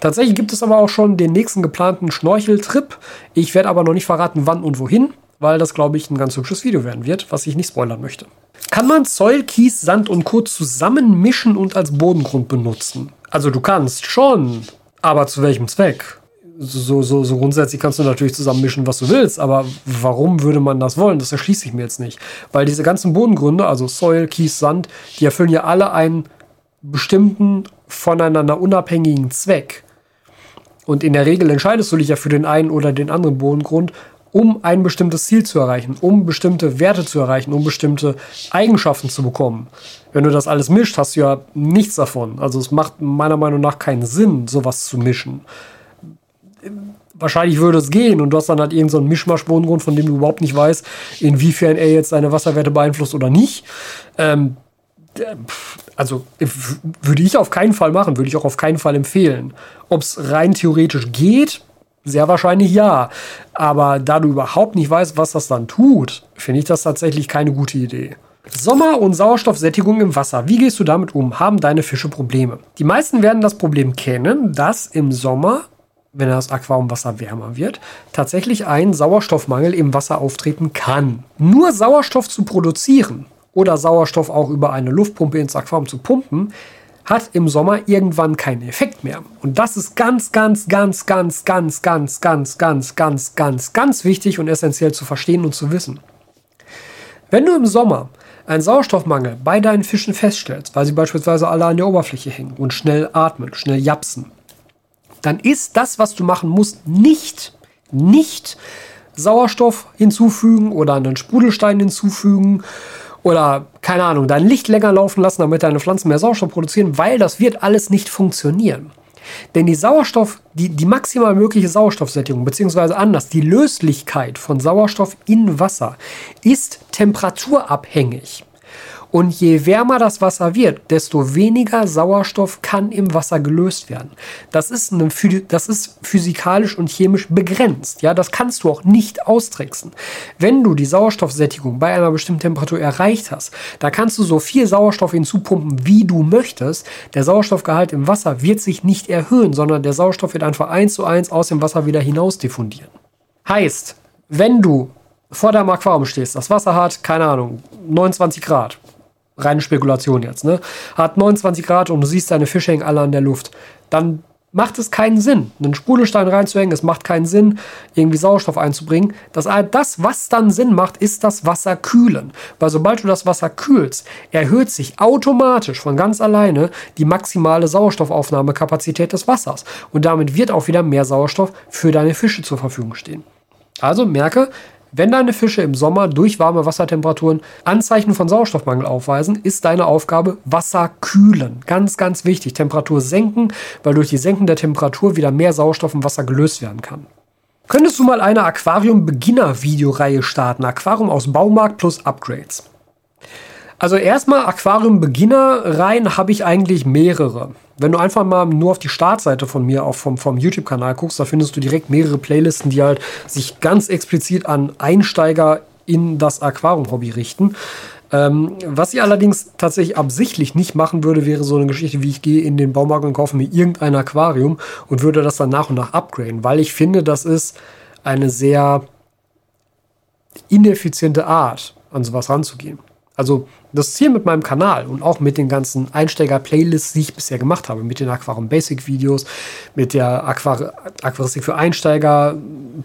Tatsächlich gibt es aber auch schon den nächsten geplanten Schnorcheltrip. Ich werde aber noch nicht verraten, wann und wohin weil das, glaube ich, ein ganz hübsches Video werden wird, was ich nicht spoilern möchte. Kann man Soil, Kies, Sand und Co. zusammenmischen und als Bodengrund benutzen? Also du kannst schon, aber zu welchem Zweck? So, so, so grundsätzlich kannst du natürlich zusammenmischen, was du willst, aber warum würde man das wollen? Das erschließe ich mir jetzt nicht. Weil diese ganzen Bodengründe, also Soil, Kies, Sand, die erfüllen ja alle einen bestimmten, voneinander unabhängigen Zweck. Und in der Regel entscheidest du dich ja für den einen oder den anderen Bodengrund, um ein bestimmtes Ziel zu erreichen, um bestimmte Werte zu erreichen, um bestimmte Eigenschaften zu bekommen. Wenn du das alles mischt, hast du ja nichts davon. Also es macht meiner Meinung nach keinen Sinn, sowas zu mischen. Wahrscheinlich würde es gehen und du hast dann halt irgendeinen so Mischmasch-Bodengrund, von dem du überhaupt nicht weißt, inwiefern er jetzt deine Wasserwerte beeinflusst oder nicht. Ähm, also würde ich auf keinen Fall machen, würde ich auch auf keinen Fall empfehlen. Ob es rein theoretisch geht, sehr wahrscheinlich ja. Aber da du überhaupt nicht weißt, was das dann tut, finde ich das tatsächlich keine gute Idee. Sommer und Sauerstoffsättigung im Wasser. Wie gehst du damit um? Haben deine Fische Probleme? Die meisten werden das Problem kennen, dass im Sommer, wenn das Aquariumwasser wärmer wird, tatsächlich ein Sauerstoffmangel im Wasser auftreten kann. Nur Sauerstoff zu produzieren oder Sauerstoff auch über eine Luftpumpe ins Aquarium zu pumpen, hat im Sommer irgendwann keinen Effekt mehr. Und das ist ganz, ganz, ganz, ganz, ganz, ganz, ganz, ganz, ganz, ganz, ganz wichtig und essentiell zu verstehen und zu wissen. Wenn du im Sommer einen Sauerstoffmangel bei deinen Fischen feststellst, weil sie beispielsweise alle an der Oberfläche hängen und schnell atmen, schnell japsen, dann ist das, was du machen musst, nicht, nicht Sauerstoff hinzufügen oder einen Sprudelstein hinzufügen oder keine Ahnung, dein Licht länger laufen lassen, damit deine Pflanzen mehr Sauerstoff produzieren, weil das wird alles nicht funktionieren. Denn die Sauerstoff, die, die maximal mögliche Sauerstoffsättigung, beziehungsweise anders, die Löslichkeit von Sauerstoff in Wasser ist temperaturabhängig. Und je wärmer das Wasser wird, desto weniger Sauerstoff kann im Wasser gelöst werden. Das ist, eine, das ist physikalisch und chemisch begrenzt. Ja, das kannst du auch nicht austricksen. Wenn du die Sauerstoffsättigung bei einer bestimmten Temperatur erreicht hast, da kannst du so viel Sauerstoff hinzupumpen, wie du möchtest. Der Sauerstoffgehalt im Wasser wird sich nicht erhöhen, sondern der Sauerstoff wird einfach eins zu eins aus dem Wasser wieder hinaus diffundieren. Heißt, wenn du vor deinem Aquarium stehst, das Wasser hat, keine Ahnung, 29 Grad, reine Spekulation jetzt, ne? Hat 29 Grad und du siehst, deine Fische hängen alle an der Luft. Dann macht es keinen Sinn, einen Sprudelstein reinzuhängen. Es macht keinen Sinn, irgendwie Sauerstoff einzubringen. Das, das, was dann Sinn macht, ist das Wasser kühlen. Weil sobald du das Wasser kühlst, erhöht sich automatisch von ganz alleine die maximale Sauerstoffaufnahmekapazität des Wassers. Und damit wird auch wieder mehr Sauerstoff für deine Fische zur Verfügung stehen. Also merke, wenn deine Fische im Sommer durch warme Wassertemperaturen Anzeichen von Sauerstoffmangel aufweisen, ist deine Aufgabe Wasser kühlen. Ganz, ganz wichtig. Temperatur senken, weil durch die Senken der Temperatur wieder mehr Sauerstoff im Wasser gelöst werden kann. Könntest du mal eine Aquarium-Beginner-Videoreihe starten? Aquarium aus Baumarkt plus Upgrades. Also erstmal Aquarium Beginner rein habe ich eigentlich mehrere. Wenn du einfach mal nur auf die Startseite von mir, auch vom, vom YouTube-Kanal guckst, da findest du direkt mehrere Playlisten, die halt sich ganz explizit an Einsteiger in das Aquarium-Hobby richten. Ähm, was ich allerdings tatsächlich absichtlich nicht machen würde, wäre so eine Geschichte, wie ich gehe in den Baumarkt und kaufe mir irgendein Aquarium und würde das dann nach und nach upgraden, weil ich finde, das ist eine sehr ineffiziente Art, an sowas ranzugehen. Also das Ziel mit meinem Kanal und auch mit den ganzen Einsteiger-Playlists, die ich bisher gemacht habe, mit den Aquarium Basic Videos, mit der Aquar Aquaristik für Einsteiger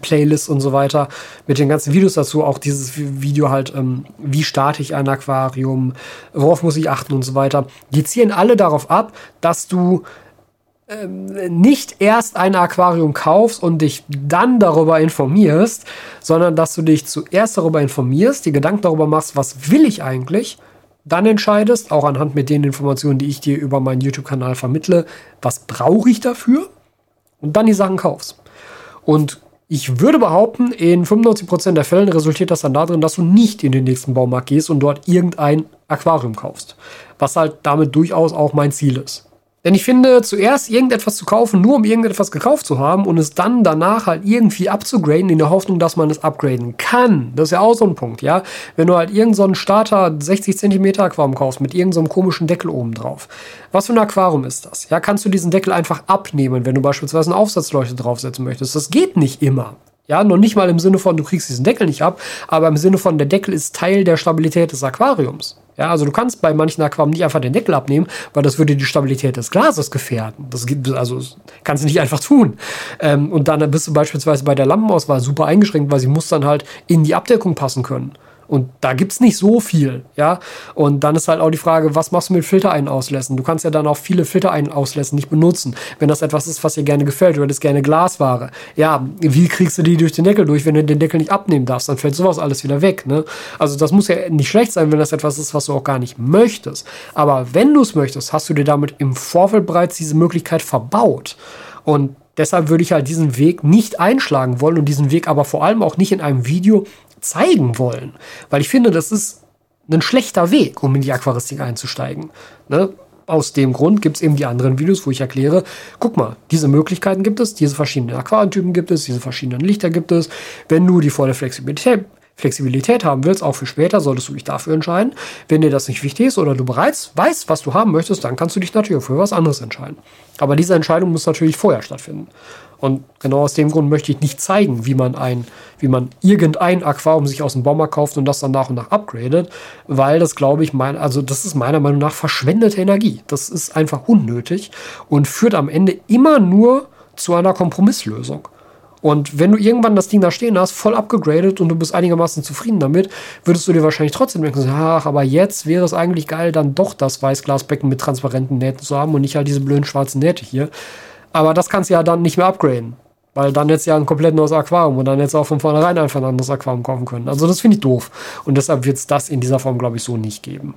Playlist und so weiter, mit den ganzen Videos dazu, auch dieses Video halt, ähm, wie starte ich ein Aquarium, worauf muss ich achten und so weiter. Die zielen alle darauf ab, dass du nicht erst ein Aquarium kaufst und dich dann darüber informierst, sondern dass du dich zuerst darüber informierst, die Gedanken darüber machst, was will ich eigentlich, dann entscheidest, auch anhand mit den Informationen, die ich dir über meinen YouTube-Kanal vermittle, was brauche ich dafür und dann die Sachen kaufst. Und ich würde behaupten, in 95% der Fällen resultiert das dann darin, dass du nicht in den nächsten Baumarkt gehst und dort irgendein Aquarium kaufst. Was halt damit durchaus auch mein Ziel ist. Denn ich finde, zuerst irgendetwas zu kaufen, nur um irgendetwas gekauft zu haben und es dann danach halt irgendwie abzugraden, in der Hoffnung, dass man es upgraden kann. Das ist ja auch so ein Punkt, ja. Wenn du halt irgendeinen so Starter 60 cm Aquarium kaufst mit irgendeinem so komischen Deckel oben drauf. Was für ein Aquarium ist das? Ja, kannst du diesen Deckel einfach abnehmen, wenn du beispielsweise eine Aufsatzleuchte draufsetzen möchtest. Das geht nicht immer. Ja, noch nicht mal im Sinne von, du kriegst diesen Deckel nicht ab, aber im Sinne von, der Deckel ist Teil der Stabilität des Aquariums. Ja, also du kannst bei manchen Aquarien nicht einfach den Deckel abnehmen, weil das würde die Stabilität des Glases gefährden. Das gibt, also kannst du nicht einfach tun. Ähm, und dann bist du beispielsweise bei der Lampenauswahl super eingeschränkt, weil sie muss dann halt in die Abdeckung passen können. Und da gibt es nicht so viel, ja. Und dann ist halt auch die Frage, was machst du mit Filtereinauslässen? Du kannst ja dann auch viele Filtereinauslässen nicht benutzen. Wenn das etwas ist, was dir gerne gefällt, oder das gerne Glasware. Ja, wie kriegst du die durch den Deckel durch, wenn du den Deckel nicht abnehmen darfst? Dann fällt sowas alles wieder weg, ne? Also das muss ja nicht schlecht sein, wenn das etwas ist, was du auch gar nicht möchtest. Aber wenn du es möchtest, hast du dir damit im Vorfeld bereits diese Möglichkeit verbaut. Und Deshalb würde ich halt diesen Weg nicht einschlagen wollen und diesen Weg aber vor allem auch nicht in einem Video zeigen wollen. Weil ich finde, das ist ein schlechter Weg, um in die Aquaristik einzusteigen. Ne? Aus dem Grund gibt es eben die anderen Videos, wo ich erkläre, guck mal, diese Möglichkeiten gibt es, diese verschiedenen Aquarientypen gibt es, diese verschiedenen Lichter gibt es. Wenn du die volle Flexibilität, Flexibilität haben willst, auch für später, solltest du dich dafür entscheiden. Wenn dir das nicht wichtig ist oder du bereits weißt, was du haben möchtest, dann kannst du dich natürlich für was anderes entscheiden. Aber diese Entscheidung muss natürlich vorher stattfinden. Und genau aus dem Grund möchte ich nicht zeigen, wie man ein, wie man irgendein Aquarium sich aus dem Baumarkt kauft und das dann nach und nach upgradet, weil das glaube ich, mein, also das ist meiner Meinung nach verschwendete Energie. Das ist einfach unnötig und führt am Ende immer nur zu einer Kompromisslösung. Und wenn du irgendwann das Ding da stehen hast, voll abgegradet und du bist einigermaßen zufrieden damit, würdest du dir wahrscheinlich trotzdem denken, ach, aber jetzt wäre es eigentlich geil, dann doch das Weißglasbecken mit transparenten Nähten zu haben und nicht halt diese blöden schwarzen Nähte hier. Aber das kannst du ja dann nicht mehr upgraden. Weil dann jetzt ja ein komplett neues Aquarium und dann jetzt auch von vornherein einfach ein anderes Aquarium kaufen können. Also das finde ich doof. Und deshalb wird es das in dieser Form, glaube ich, so nicht geben.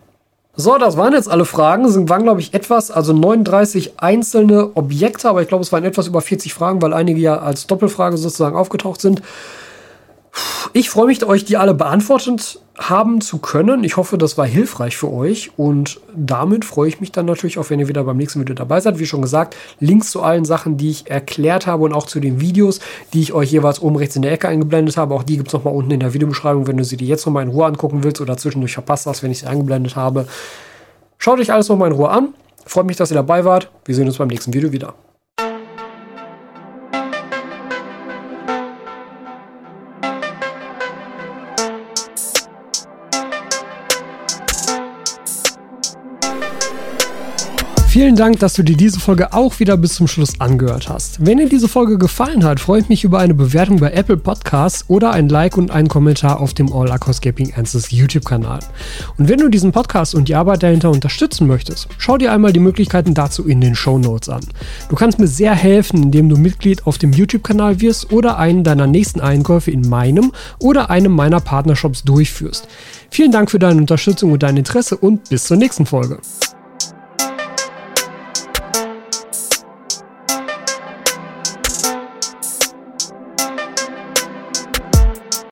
So, das waren jetzt alle Fragen. Es waren, glaube ich, etwas, also 39 einzelne Objekte, aber ich glaube, es waren etwas über 40 Fragen, weil einige ja als Doppelfrage sozusagen aufgetaucht sind. Ich freue mich, euch die alle beantwortet haben zu können. Ich hoffe, das war hilfreich für euch und damit freue ich mich dann natürlich auch, wenn ihr wieder beim nächsten Video dabei seid. Wie schon gesagt, Links zu allen Sachen, die ich erklärt habe und auch zu den Videos, die ich euch jeweils oben rechts in der Ecke eingeblendet habe. Auch die gibt es nochmal unten in der Videobeschreibung, wenn du sie dir jetzt nochmal in Ruhe angucken willst oder zwischendurch verpasst hast, wenn ich sie eingeblendet habe. Schaut euch alles nochmal in Ruhe an. Freut mich, dass ihr dabei wart. Wir sehen uns beim nächsten Video wieder. Vielen Dank, dass du dir diese Folge auch wieder bis zum Schluss angehört hast. Wenn dir diese Folge gefallen hat, freue ich mich über eine Bewertung bei Apple Podcasts oder ein Like und einen Kommentar auf dem All Aquascaping Answers YouTube-Kanal. Und wenn du diesen Podcast und die Arbeit dahinter unterstützen möchtest, schau dir einmal die Möglichkeiten dazu in den Show Notes an. Du kannst mir sehr helfen, indem du Mitglied auf dem YouTube-Kanal wirst oder einen deiner nächsten Einkäufe in meinem oder einem meiner Partnershops durchführst. Vielen Dank für deine Unterstützung und dein Interesse und bis zur nächsten Folge.